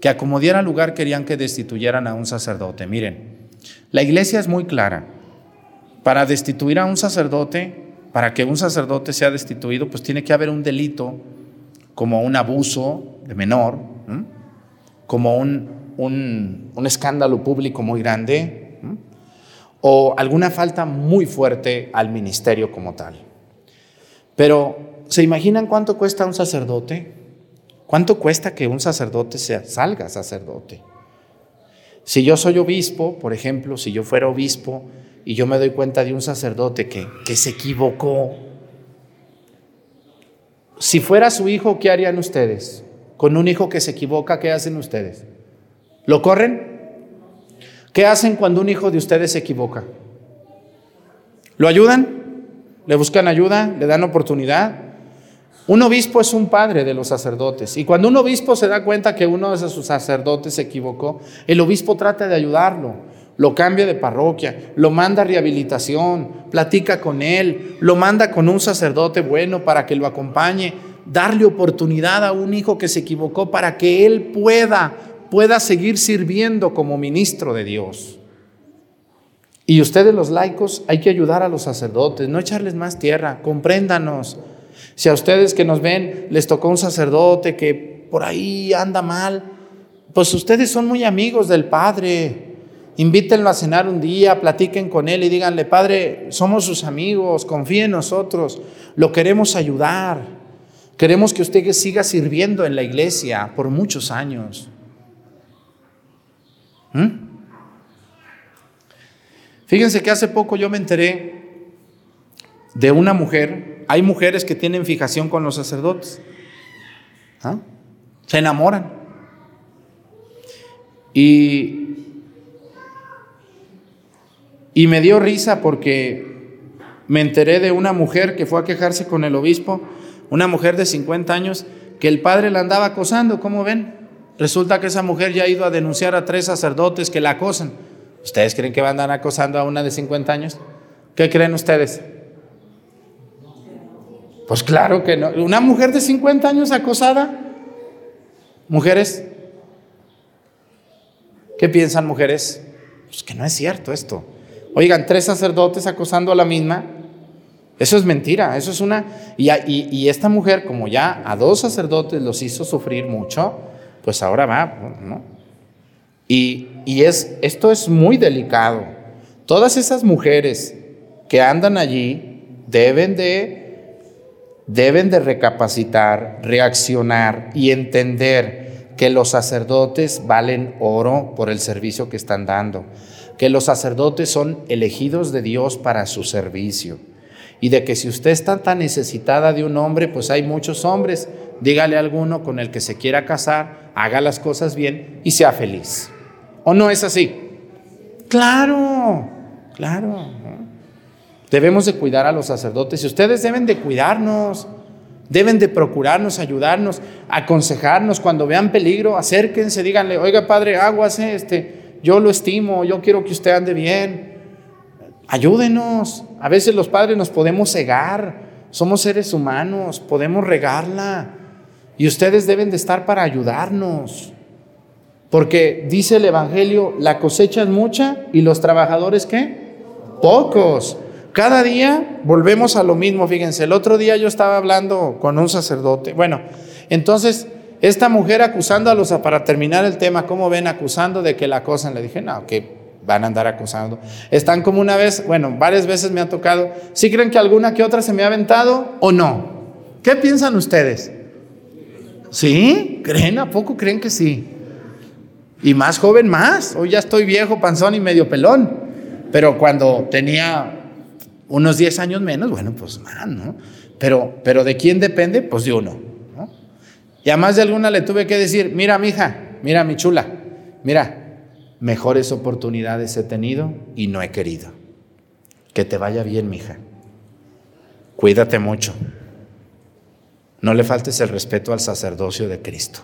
que a lugar querían que destituyeran a un sacerdote. Miren, la iglesia es muy clara. Para destituir a un sacerdote, para que un sacerdote sea destituido, pues tiene que haber un delito como un abuso de menor, como un un, escándalo público muy grande o alguna falta muy fuerte al ministerio como tal. Pero, ¿se imaginan cuánto cuesta un sacerdote? ¿Cuánto cuesta que un sacerdote sea, salga sacerdote? Si yo soy obispo, por ejemplo, si yo fuera obispo y yo me doy cuenta de un sacerdote que, que se equivocó, si fuera su hijo, ¿qué harían ustedes? Con un hijo que se equivoca, ¿qué hacen ustedes? ¿Lo corren? ¿Qué hacen cuando un hijo de ustedes se equivoca? ¿Lo ayudan? ¿Le buscan ayuda? ¿Le dan oportunidad? Un obispo es un padre de los sacerdotes y cuando un obispo se da cuenta que uno de sus sacerdotes se equivocó, el obispo trata de ayudarlo, lo cambia de parroquia, lo manda a rehabilitación, platica con él, lo manda con un sacerdote bueno para que lo acompañe, darle oportunidad a un hijo que se equivocó para que él pueda pueda seguir sirviendo como ministro de Dios. Y ustedes los laicos hay que ayudar a los sacerdotes, no echarles más tierra, compréndanos. Si a ustedes que nos ven les tocó un sacerdote que por ahí anda mal, pues ustedes son muy amigos del Padre. Invítenlo a cenar un día, platiquen con él y díganle, Padre, somos sus amigos, confíe en nosotros, lo queremos ayudar. Queremos que usted siga sirviendo en la iglesia por muchos años. ¿Mm? Fíjense que hace poco yo me enteré de una mujer, hay mujeres que tienen fijación con los sacerdotes, ¿ah? se enamoran. Y, y me dio risa porque me enteré de una mujer que fue a quejarse con el obispo, una mujer de 50 años, que el padre la andaba acosando, ¿cómo ven? Resulta que esa mujer ya ha ido a denunciar a tres sacerdotes que la acosan. ¿Ustedes creen que van a andar acosando a una de 50 años? ¿Qué creen ustedes? Pues claro que no. ¿Una mujer de 50 años acosada? Mujeres, ¿qué piensan mujeres? Pues que no es cierto esto. Oigan, tres sacerdotes acosando a la misma. Eso es mentira, eso es una... Y, y esta mujer, como ya a dos sacerdotes los hizo sufrir mucho, pues ahora va, ¿no? Y, y es, esto es muy delicado. Todas esas mujeres que andan allí deben de, deben de recapacitar, reaccionar y entender que los sacerdotes valen oro por el servicio que están dando, que los sacerdotes son elegidos de Dios para su servicio y de que si usted está tan necesitada de un hombre, pues hay muchos hombres, dígale alguno con el que se quiera casar, haga las cosas bien y sea feliz. ¿O no es así? Claro, claro. Debemos de cuidar a los sacerdotes y ustedes deben de cuidarnos, deben de procurarnos, ayudarnos, aconsejarnos cuando vean peligro, acérquense, díganle, oiga padre, aguas, este, yo lo estimo, yo quiero que usted ande bien. Ayúdenos. A veces los padres nos podemos cegar, somos seres humanos, podemos regarla y ustedes deben de estar para ayudarnos. Porque dice el Evangelio, la cosecha es mucha y los trabajadores qué? Pocos. Cada día volvemos a lo mismo, fíjense, el otro día yo estaba hablando con un sacerdote. Bueno, entonces esta mujer acusando a los, para terminar el tema, ¿cómo ven? Acusando de que la acosan. Le dije, no, que van a andar acusando. Están como una vez, bueno, varias veces me ha tocado. ¿Sí creen que alguna que otra se me ha aventado o no? ¿Qué piensan ustedes? ¿Sí? ¿Creen? ¿A poco creen que sí? Y más joven más. Hoy ya estoy viejo, panzón y medio pelón. Pero cuando tenía unos 10 años menos, bueno, pues más, ¿no? Pero, pero ¿de quién depende? Pues de uno. ¿no? Y a más de alguna le tuve que decir, mira, mi hija, mira, mi chula, mira, mejores oportunidades he tenido y no he querido. Que te vaya bien, mija. Cuídate mucho. No le faltes el respeto al sacerdocio de Cristo.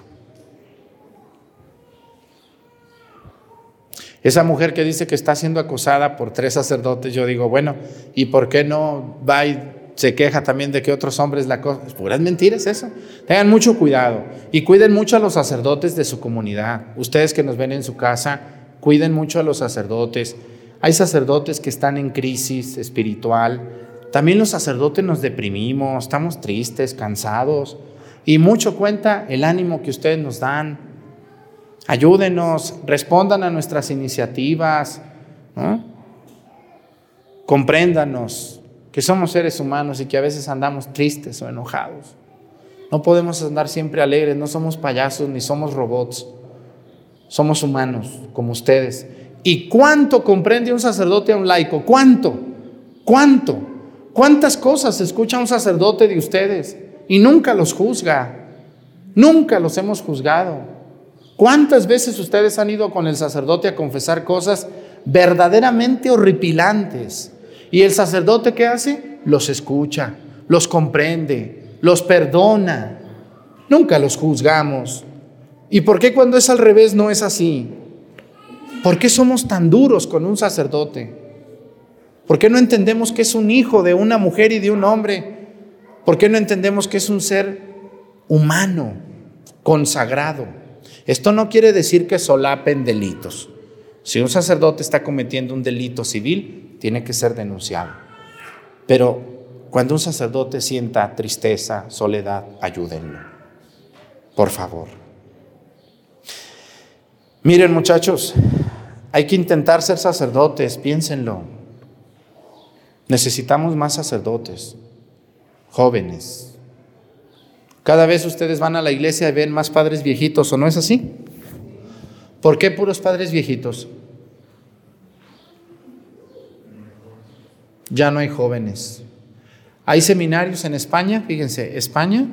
Esa mujer que dice que está siendo acosada por tres sacerdotes, yo digo, bueno, ¿y por qué no va y se queja también de que otros hombres la acosan? Es puras mentiras eso. Tengan mucho cuidado y cuiden mucho a los sacerdotes de su comunidad. Ustedes que nos ven en su casa, cuiden mucho a los sacerdotes. Hay sacerdotes que están en crisis espiritual. También los sacerdotes nos deprimimos, estamos tristes, cansados. Y mucho cuenta el ánimo que ustedes nos dan, Ayúdenos, respondan a nuestras iniciativas, compréndanos que somos seres humanos y que a veces andamos tristes o enojados. No podemos andar siempre alegres, no somos payasos ni somos robots. Somos humanos como ustedes. ¿Y cuánto comprende un sacerdote a un laico? ¿Cuánto? ¿Cuánto? ¿Cuántas cosas escucha un sacerdote de ustedes? Y nunca los juzga. Nunca los hemos juzgado. ¿Cuántas veces ustedes han ido con el sacerdote a confesar cosas verdaderamente horripilantes? ¿Y el sacerdote qué hace? Los escucha, los comprende, los perdona. Nunca los juzgamos. ¿Y por qué cuando es al revés no es así? ¿Por qué somos tan duros con un sacerdote? ¿Por qué no entendemos que es un hijo de una mujer y de un hombre? ¿Por qué no entendemos que es un ser humano, consagrado? Esto no quiere decir que solapen delitos. Si un sacerdote está cometiendo un delito civil, tiene que ser denunciado. Pero cuando un sacerdote sienta tristeza, soledad, ayúdenlo. Por favor. Miren muchachos, hay que intentar ser sacerdotes, piénsenlo. Necesitamos más sacerdotes, jóvenes, cada vez ustedes van a la iglesia y ven más padres viejitos, ¿o no es así? ¿Por qué puros padres viejitos? Ya no hay jóvenes. Hay seminarios en España, fíjense, España,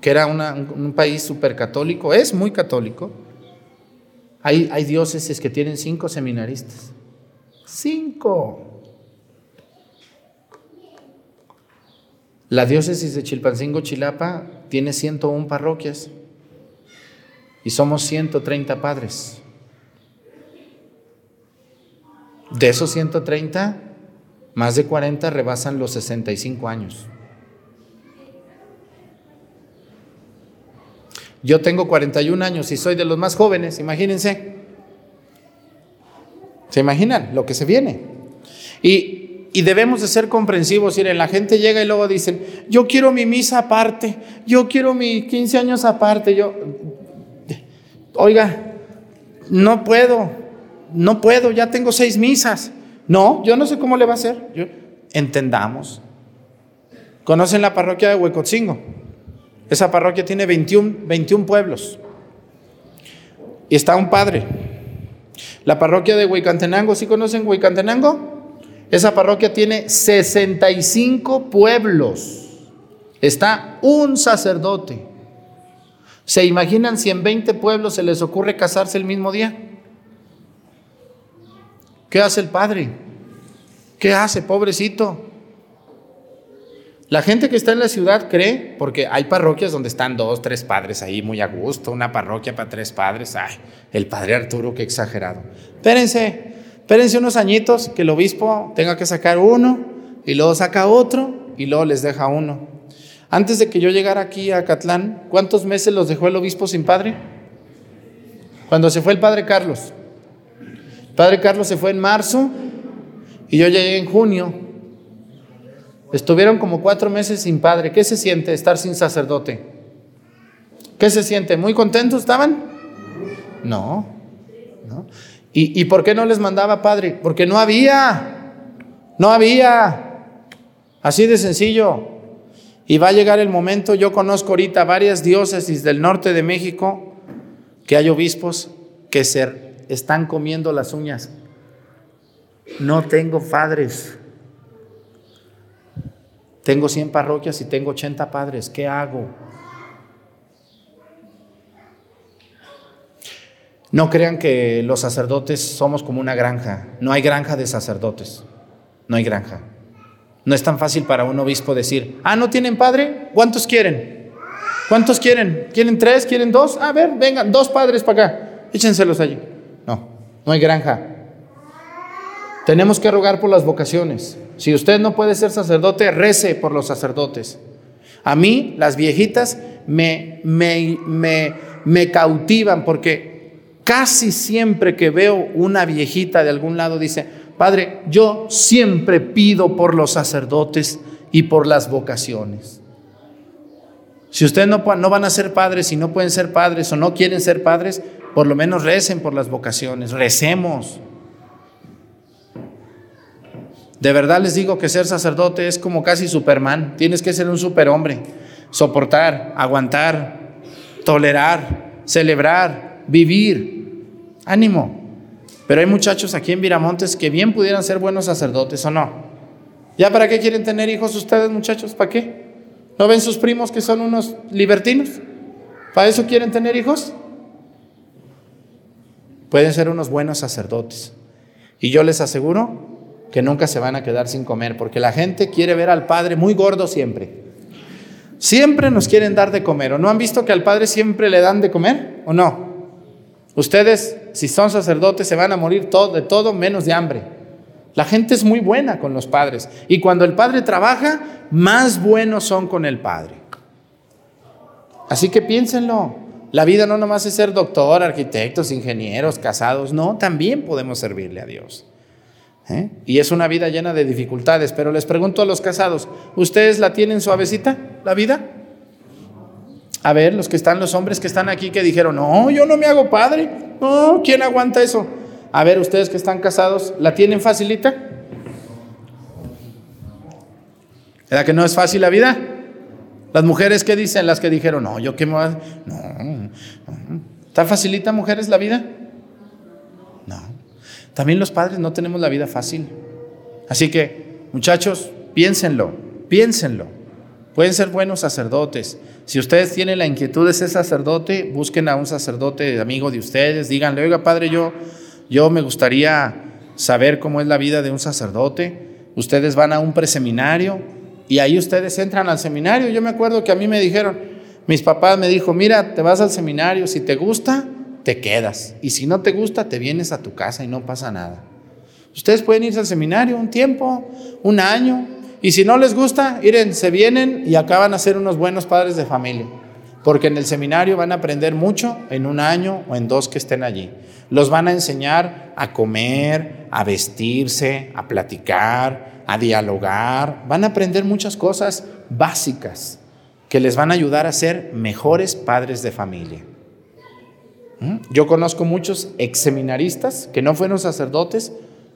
que era un país súper católico, es muy católico. Hay, hay diócesis que tienen cinco seminaristas. Cinco. La diócesis de Chilpancingo, Chilapa, tiene 101 parroquias y somos 130 padres. De esos 130, más de 40 rebasan los 65 años. Yo tengo 41 años y soy de los más jóvenes, imagínense. ¿Se imaginan lo que se viene? Y y debemos de ser comprensivos. Miren, la gente llega y luego dicen, yo quiero mi misa aparte, yo quiero mis 15 años aparte. Yo, Oiga, no puedo, no puedo, ya tengo seis misas. No, yo no sé cómo le va a hacer. Entendamos. ¿Conocen la parroquia de Huecotzingo? Esa parroquia tiene 21, 21 pueblos. Y está un padre. La parroquia de Huicantenango, ¿sí conocen Huicantenango? Esa parroquia tiene 65 pueblos. Está un sacerdote. ¿Se imaginan si en 20 pueblos se les ocurre casarse el mismo día? ¿Qué hace el padre? ¿Qué hace, pobrecito? La gente que está en la ciudad cree, porque hay parroquias donde están dos, tres padres ahí muy a gusto, una parroquia para tres padres. Ay, el padre Arturo, qué exagerado. Espérense, espérense unos añitos que el obispo tenga que sacar uno y luego saca otro y luego les deja uno. Antes de que yo llegara aquí a Catlán, ¿cuántos meses los dejó el obispo sin padre? Cuando se fue el padre Carlos. El padre Carlos se fue en marzo y yo llegué en junio. Estuvieron como cuatro meses sin padre. ¿Qué se siente estar sin sacerdote? ¿Qué se siente? ¿Muy contentos estaban? No. no. ¿Y, ¿Y por qué no les mandaba padre? Porque no había. No había. Así de sencillo. Y va a llegar el momento, yo conozco ahorita varias diócesis del norte de México que hay obispos que se están comiendo las uñas. No tengo padres. Tengo 100 parroquias y tengo 80 padres. ¿Qué hago? No crean que los sacerdotes somos como una granja. No hay granja de sacerdotes. No hay granja. No es tan fácil para un obispo decir, ah, ¿no tienen padre? ¿Cuántos quieren? ¿Cuántos quieren? ¿Quieren tres? ¿Quieren dos? A ver, vengan, dos padres para acá. Échenselos allí. No, no hay granja. Tenemos que rogar por las vocaciones. Si usted no puede ser sacerdote, rece por los sacerdotes. A mí las viejitas me, me, me, me cautivan porque casi siempre que veo una viejita de algún lado dice, Padre, yo siempre pido por los sacerdotes y por las vocaciones. Si ustedes no, van a ser padres y no pueden ser padres o no quieren ser padres, por lo menos recen por las vocaciones, recemos. De verdad les digo que ser sacerdote es como casi Superman. Tienes que ser un superhombre. Soportar, aguantar, tolerar, celebrar, vivir. Ánimo. Pero hay muchachos aquí en Viramontes que bien pudieran ser buenos sacerdotes o no. ¿Ya para qué quieren tener hijos ustedes, muchachos? ¿Para qué? ¿No ven sus primos que son unos libertinos? ¿Para eso quieren tener hijos? Pueden ser unos buenos sacerdotes. Y yo les aseguro que nunca se van a quedar sin comer, porque la gente quiere ver al Padre muy gordo siempre. Siempre nos quieren dar de comer, ¿o no han visto que al Padre siempre le dan de comer? ¿O no? Ustedes, si son sacerdotes, se van a morir de todo menos de hambre. La gente es muy buena con los padres. Y cuando el Padre trabaja, más buenos son con el Padre. Así que piénsenlo. La vida no nomás es ser doctor, arquitectos, ingenieros, casados. No, también podemos servirle a Dios. ¿eh? Y es una vida llena de dificultades, pero les pregunto a los casados, ¿ustedes la tienen suavecita, la vida? A ver, los que están, los hombres que están aquí que dijeron, no, yo no me hago padre, no, ¿quién aguanta eso? A ver, ustedes que están casados, ¿la tienen facilita? ¿Verdad que no es fácil la vida? Las mujeres que dicen, las que dijeron, no, yo qué me voy a... No, no. ¿Está facilita, mujeres, la vida? También los padres no tenemos la vida fácil. Así que, muchachos, piénsenlo, piénsenlo. Pueden ser buenos sacerdotes. Si ustedes tienen la inquietud de ser sacerdote, busquen a un sacerdote amigo de ustedes, díganle, oiga, padre, yo, yo me gustaría saber cómo es la vida de un sacerdote. Ustedes van a un preseminario y ahí ustedes entran al seminario. Yo me acuerdo que a mí me dijeron, mis papás me dijo, mira, te vas al seminario, si te gusta, te quedas. Y si no te gusta, te vienes a tu casa y no pasa nada. Ustedes pueden irse al seminario un tiempo, un año, y si no les gusta, miren, se vienen y acaban a ser unos buenos padres de familia. Porque en el seminario van a aprender mucho en un año o en dos que estén allí. Los van a enseñar a comer, a vestirse, a platicar, a dialogar. Van a aprender muchas cosas básicas que les van a ayudar a ser mejores padres de familia. ¿Mm? Yo conozco muchos ex seminaristas que no fueron sacerdotes,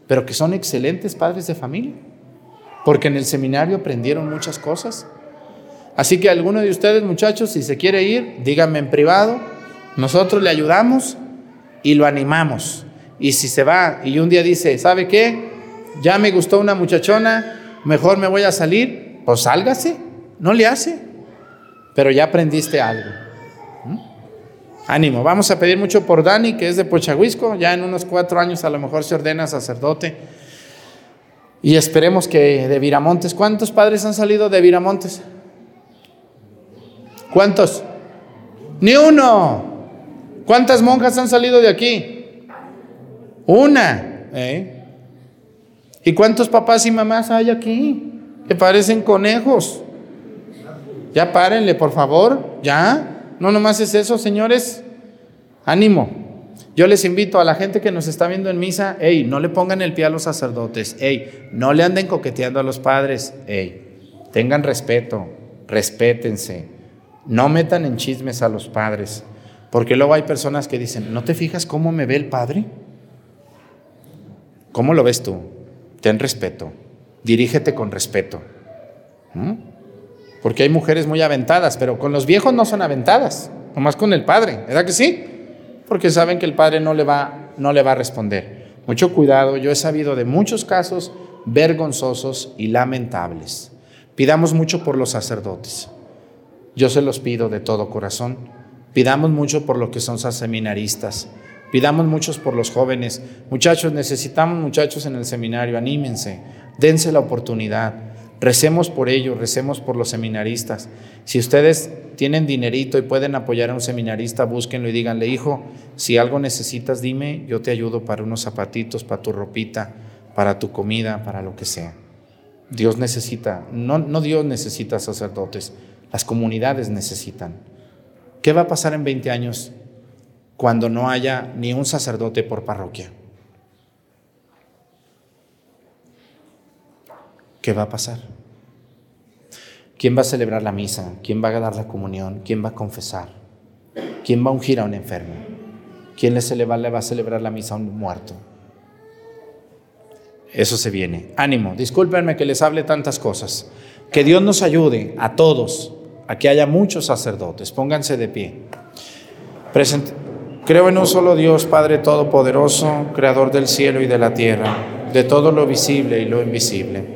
pero que son excelentes padres de familia, porque en el seminario aprendieron muchas cosas. Así que alguno de ustedes, muchachos, si se quiere ir, díganme en privado, nosotros le ayudamos y lo animamos. Y si se va y un día dice, ¿sabe qué? Ya me gustó una muchachona, mejor me voy a salir, pues sálgase, no le hace, pero ya aprendiste algo. ¿Mm? Ánimo, vamos a pedir mucho por Dani, que es de Pochahuisco, ya en unos cuatro años a lo mejor se ordena sacerdote. Y esperemos que de Viramontes, ¿cuántos padres han salido de Viramontes? ¿Cuántos? Ni uno. ¿Cuántas monjas han salido de aquí? Una. ¿eh? ¿Y cuántos papás y mamás hay aquí? Que parecen conejos. Ya párenle, por favor. Ya. No nomás es eso, señores. Ánimo. Yo les invito a la gente que nos está viendo en misa, hey, no le pongan el pie a los sacerdotes, hey, no le anden coqueteando a los padres, hey, tengan respeto, respétense, no metan en chismes a los padres. Porque luego hay personas que dicen, ¿no te fijas cómo me ve el Padre? ¿Cómo lo ves tú? Ten respeto, dirígete con respeto. Porque hay mujeres muy aventadas, pero con los viejos no son aventadas, nomás con el Padre, ¿verdad que sí? Porque saben que el Padre no le va, no le va a responder. Mucho cuidado, yo he sabido de muchos casos vergonzosos y lamentables. Pidamos mucho por los sacerdotes. Yo se los pido de todo corazón Pidamos mucho por lo que son seminaristas. Pidamos muchos por los jóvenes. Muchachos, necesitamos muchachos en el seminario. Anímense. Dense la oportunidad. Recemos por ellos, recemos por los seminaristas. Si ustedes tienen dinerito y pueden apoyar a un seminarista, búsquenlo y díganle, hijo, si algo necesitas, dime, yo te ayudo para unos zapatitos, para tu ropita, para tu comida, para lo que sea. Dios necesita, no, no Dios necesita sacerdotes, las comunidades necesitan. ¿Qué va a pasar en 20 años cuando no haya ni un sacerdote por parroquia? ¿Qué va a pasar? ¿Quién va a celebrar la misa? ¿Quién va a dar la comunión? ¿Quién va a confesar? ¿Quién va a ungir a un enfermo? ¿Quién le va a celebrar la misa a un muerto? Eso se viene. Ánimo, discúlpenme que les hable tantas cosas. Que Dios nos ayude a todos Aquí haya muchos sacerdotes. Pónganse de pie. Creo en un solo Dios, Padre Todopoderoso, Creador del cielo y de la tierra, de todo lo visible y lo invisible.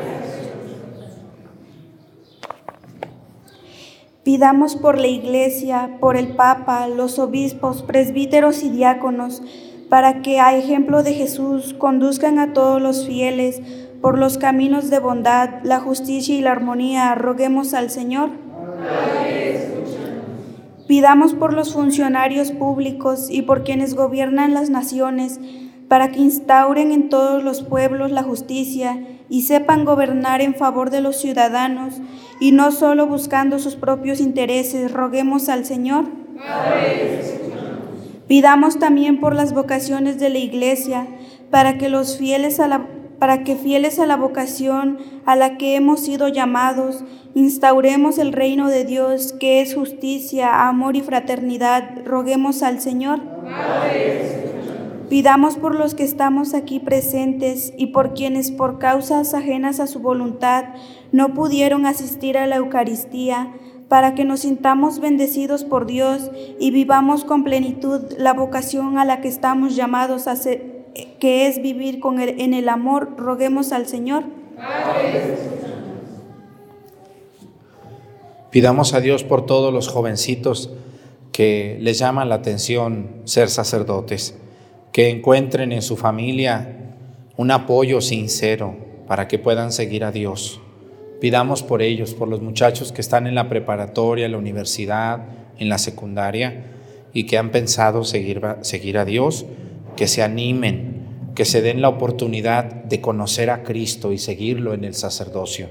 Pidamos por la Iglesia, por el Papa, los obispos, presbíteros y diáconos, para que a ejemplo de Jesús conduzcan a todos los fieles por los caminos de bondad, la justicia y la armonía. Roguemos al Señor. Pidamos por los funcionarios públicos y por quienes gobiernan las naciones, para que instauren en todos los pueblos la justicia y sepan gobernar en favor de los ciudadanos y no solo buscando sus propios intereses. Roguemos al Señor. Pidamos también por las vocaciones de la Iglesia, para que los fieles a la para que fieles a la vocación a la que hemos sido llamados, instauremos el reino de Dios, que es justicia, amor y fraternidad. Roguemos al Señor. Pidamos por los que estamos aquí presentes y por quienes por causas ajenas a su voluntad no pudieron asistir a la Eucaristía, para que nos sintamos bendecidos por Dios y vivamos con plenitud la vocación a la que estamos llamados a ser, que es vivir con en el amor. Roguemos al Señor. Pidamos a Dios por todos los jovencitos que les llaman la atención ser sacerdotes que encuentren en su familia un apoyo sincero para que puedan seguir a Dios. Pidamos por ellos, por los muchachos que están en la preparatoria, en la universidad, en la secundaria y que han pensado seguir, seguir a Dios, que se animen, que se den la oportunidad de conocer a Cristo y seguirlo en el sacerdocio.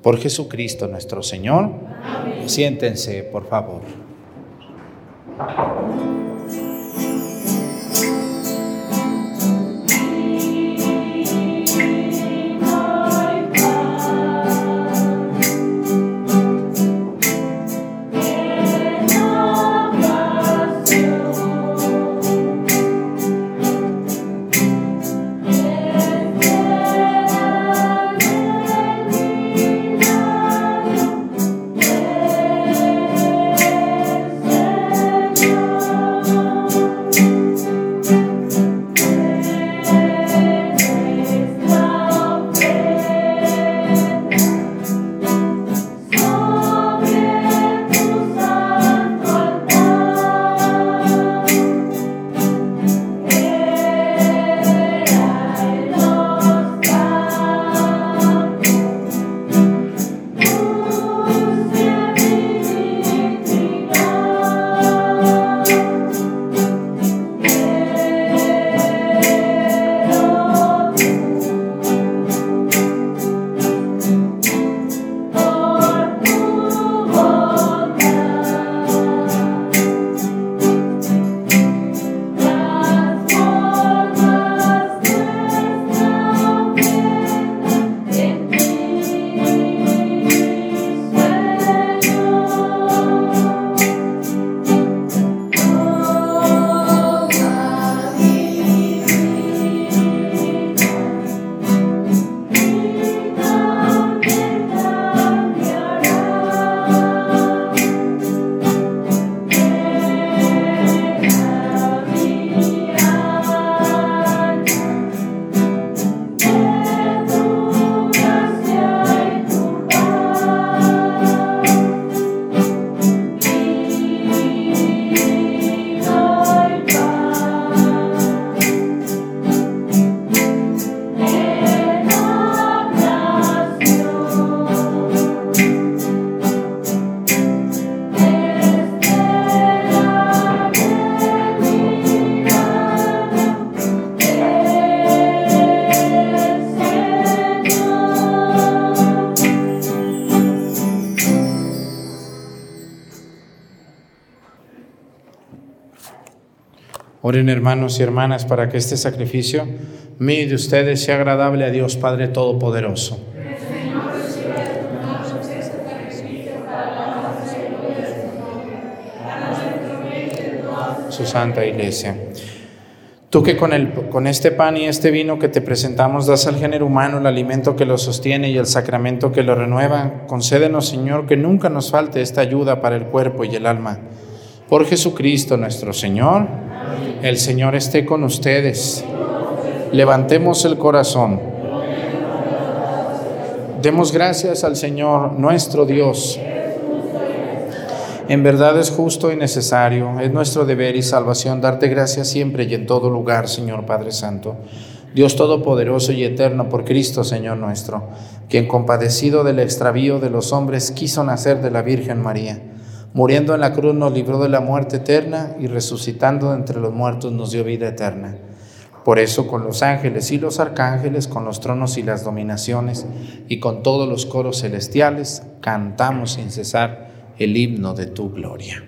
Por Jesucristo nuestro Señor. Siéntense, por favor. Oren hermanos y hermanas para que este sacrificio mío y de ustedes sea agradable a Dios Padre Todopoderoso. Su Santa Iglesia. Tú que con, el, con este pan y este vino que te presentamos das al género humano el alimento que lo sostiene y el sacramento que lo renueva, concédenos, Señor, que nunca nos falte esta ayuda para el cuerpo y el alma. Por Jesucristo nuestro Señor. El Señor esté con ustedes. Levantemos el corazón. Demos gracias al Señor nuestro Dios. En verdad es justo y necesario, es nuestro deber y salvación darte gracias siempre y en todo lugar, Señor Padre Santo. Dios Todopoderoso y Eterno por Cristo, Señor nuestro, quien compadecido del extravío de los hombres quiso nacer de la Virgen María Muriendo en la cruz nos libró de la muerte eterna y resucitando entre los muertos nos dio vida eterna. Por eso con los ángeles y los arcángeles, con los tronos y las dominaciones y con todos los coros celestiales, cantamos sin cesar el himno de tu gloria.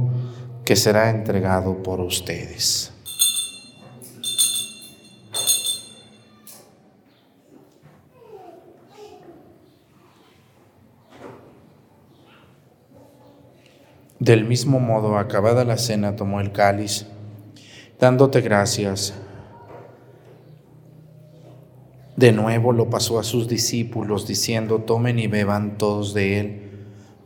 que será entregado por ustedes. Del mismo modo, acabada la cena, tomó el cáliz, dándote gracias, de nuevo lo pasó a sus discípulos, diciendo, tomen y beban todos de él,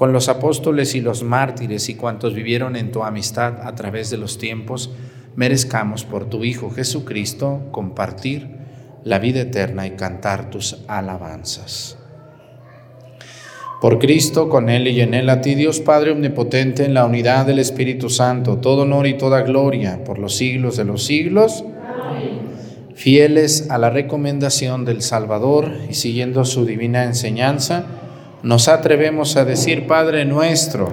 con los apóstoles y los mártires y cuantos vivieron en tu amistad a través de los tiempos, merezcamos por tu Hijo Jesucristo compartir la vida eterna y cantar tus alabanzas. Por Cristo, con Él y en Él, a ti Dios Padre Omnipotente, en la unidad del Espíritu Santo, todo honor y toda gloria por los siglos de los siglos fieles a la recomendación del Salvador y siguiendo su divina enseñanza, nos atrevemos a decir, Padre nuestro,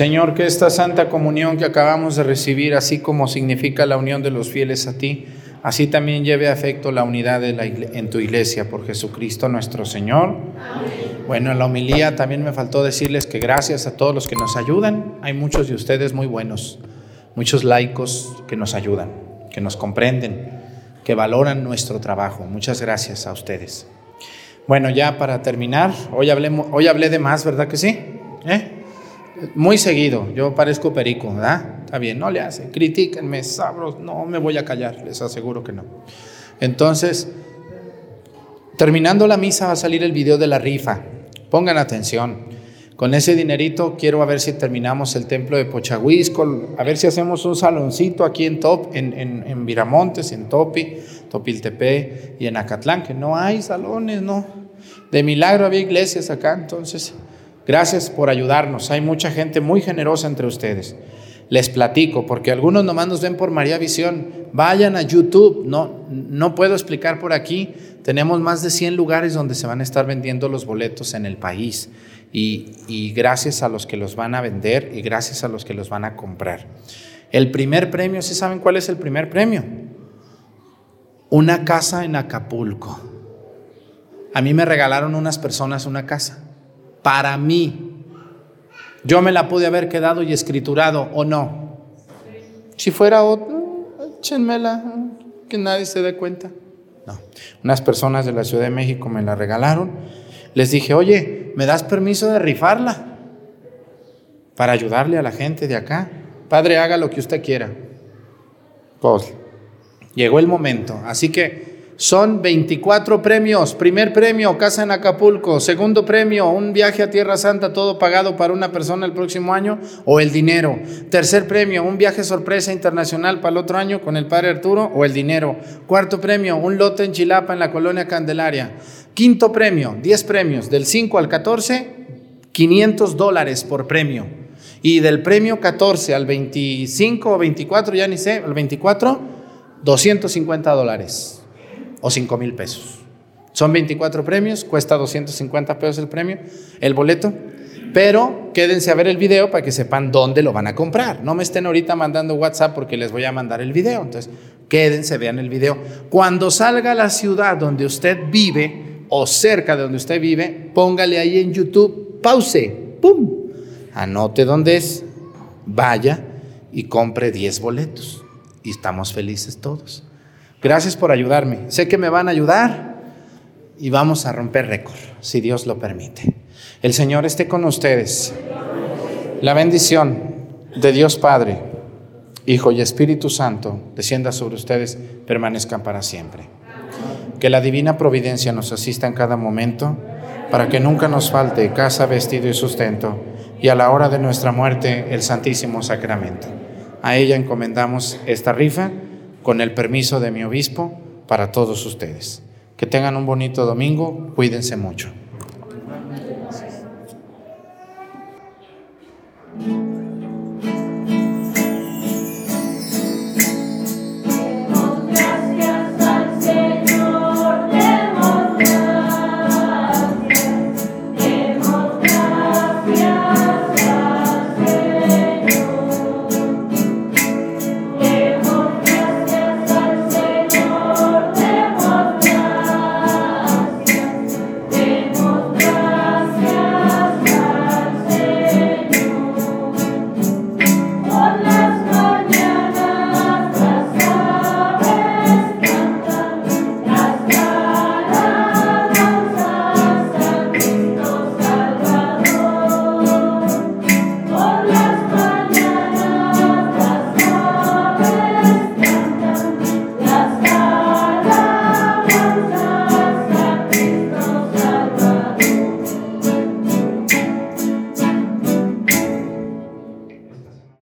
Señor, que esta santa comunión que acabamos de recibir, así como significa la unión de los fieles a ti, así también lleve a efecto la unidad de la en tu iglesia por Jesucristo nuestro Señor. Bueno, en la homilía también me faltó decirles que gracias a todos los que nos ayudan, hay muchos de ustedes muy buenos, muchos laicos que nos ayudan, que nos comprenden, que valoran nuestro trabajo. Muchas gracias a ustedes. Bueno, ya para terminar, hoy hablé, hoy hablé de más, ¿verdad que sí? ¿Eh? Muy seguido, yo parezco perico, ¿verdad? Está bien, no le hace, critíquenme, sabros, no me voy a callar, les aseguro que no. Entonces, terminando la misa va a salir el video de la rifa, pongan atención. Con ese dinerito quiero a ver si terminamos el templo de Pochahuisco, a ver si hacemos un saloncito aquí en Top, en, en, en Viramontes, en Topi, Topiltepe y en Acatlán, que no hay salones, no. De milagro había iglesias acá, entonces, gracias por ayudarnos. Hay mucha gente muy generosa entre ustedes. Les platico, porque algunos nomás nos ven por María Visión. Vayan a YouTube, no, no puedo explicar por aquí. Tenemos más de 100 lugares donde se van a estar vendiendo los boletos en el país. Y, y gracias a los que los van a vender y gracias a los que los van a comprar. El primer premio, ¿sí saben cuál es el primer premio? Una casa en Acapulco. A mí me regalaron unas personas una casa. Para mí. Yo me la pude haber quedado y escriturado o no. Si fuera otro, échenmela, que nadie se dé cuenta. No. Unas personas de la Ciudad de México me la regalaron. Les dije, oye, ¿me das permiso de rifarla? Para ayudarle a la gente de acá. Padre, haga lo que usted quiera. Pues llegó el momento. Así que son 24 premios. Primer premio, casa en Acapulco. Segundo premio, un viaje a Tierra Santa, todo pagado para una persona el próximo año o el dinero. Tercer premio, un viaje sorpresa internacional para el otro año con el padre Arturo o el dinero. Cuarto premio, un lote en Chilapa en la colonia Candelaria. Quinto premio, 10 premios, del 5 al 14, 500 dólares por premio. Y del premio 14 al 25 o 24, ya ni sé, al 24, 250 dólares o 5 mil pesos. Son 24 premios, cuesta 250 pesos el premio, el boleto, pero quédense a ver el video para que sepan dónde lo van a comprar. No me estén ahorita mandando WhatsApp porque les voy a mandar el video. Entonces, quédense, vean el video. Cuando salga a la ciudad donde usted vive o cerca de donde usted vive, póngale ahí en YouTube, pause, ¡pum! Anote dónde es, vaya y compre 10 boletos. Y estamos felices todos. Gracias por ayudarme. Sé que me van a ayudar y vamos a romper récord, si Dios lo permite. El Señor esté con ustedes. La bendición de Dios Padre, Hijo y Espíritu Santo descienda sobre ustedes, permanezcan para siempre. Que la divina providencia nos asista en cada momento para que nunca nos falte casa, vestido y sustento, y a la hora de nuestra muerte el Santísimo Sacramento. A ella encomendamos esta rifa con el permiso de mi obispo para todos ustedes. Que tengan un bonito domingo, cuídense mucho.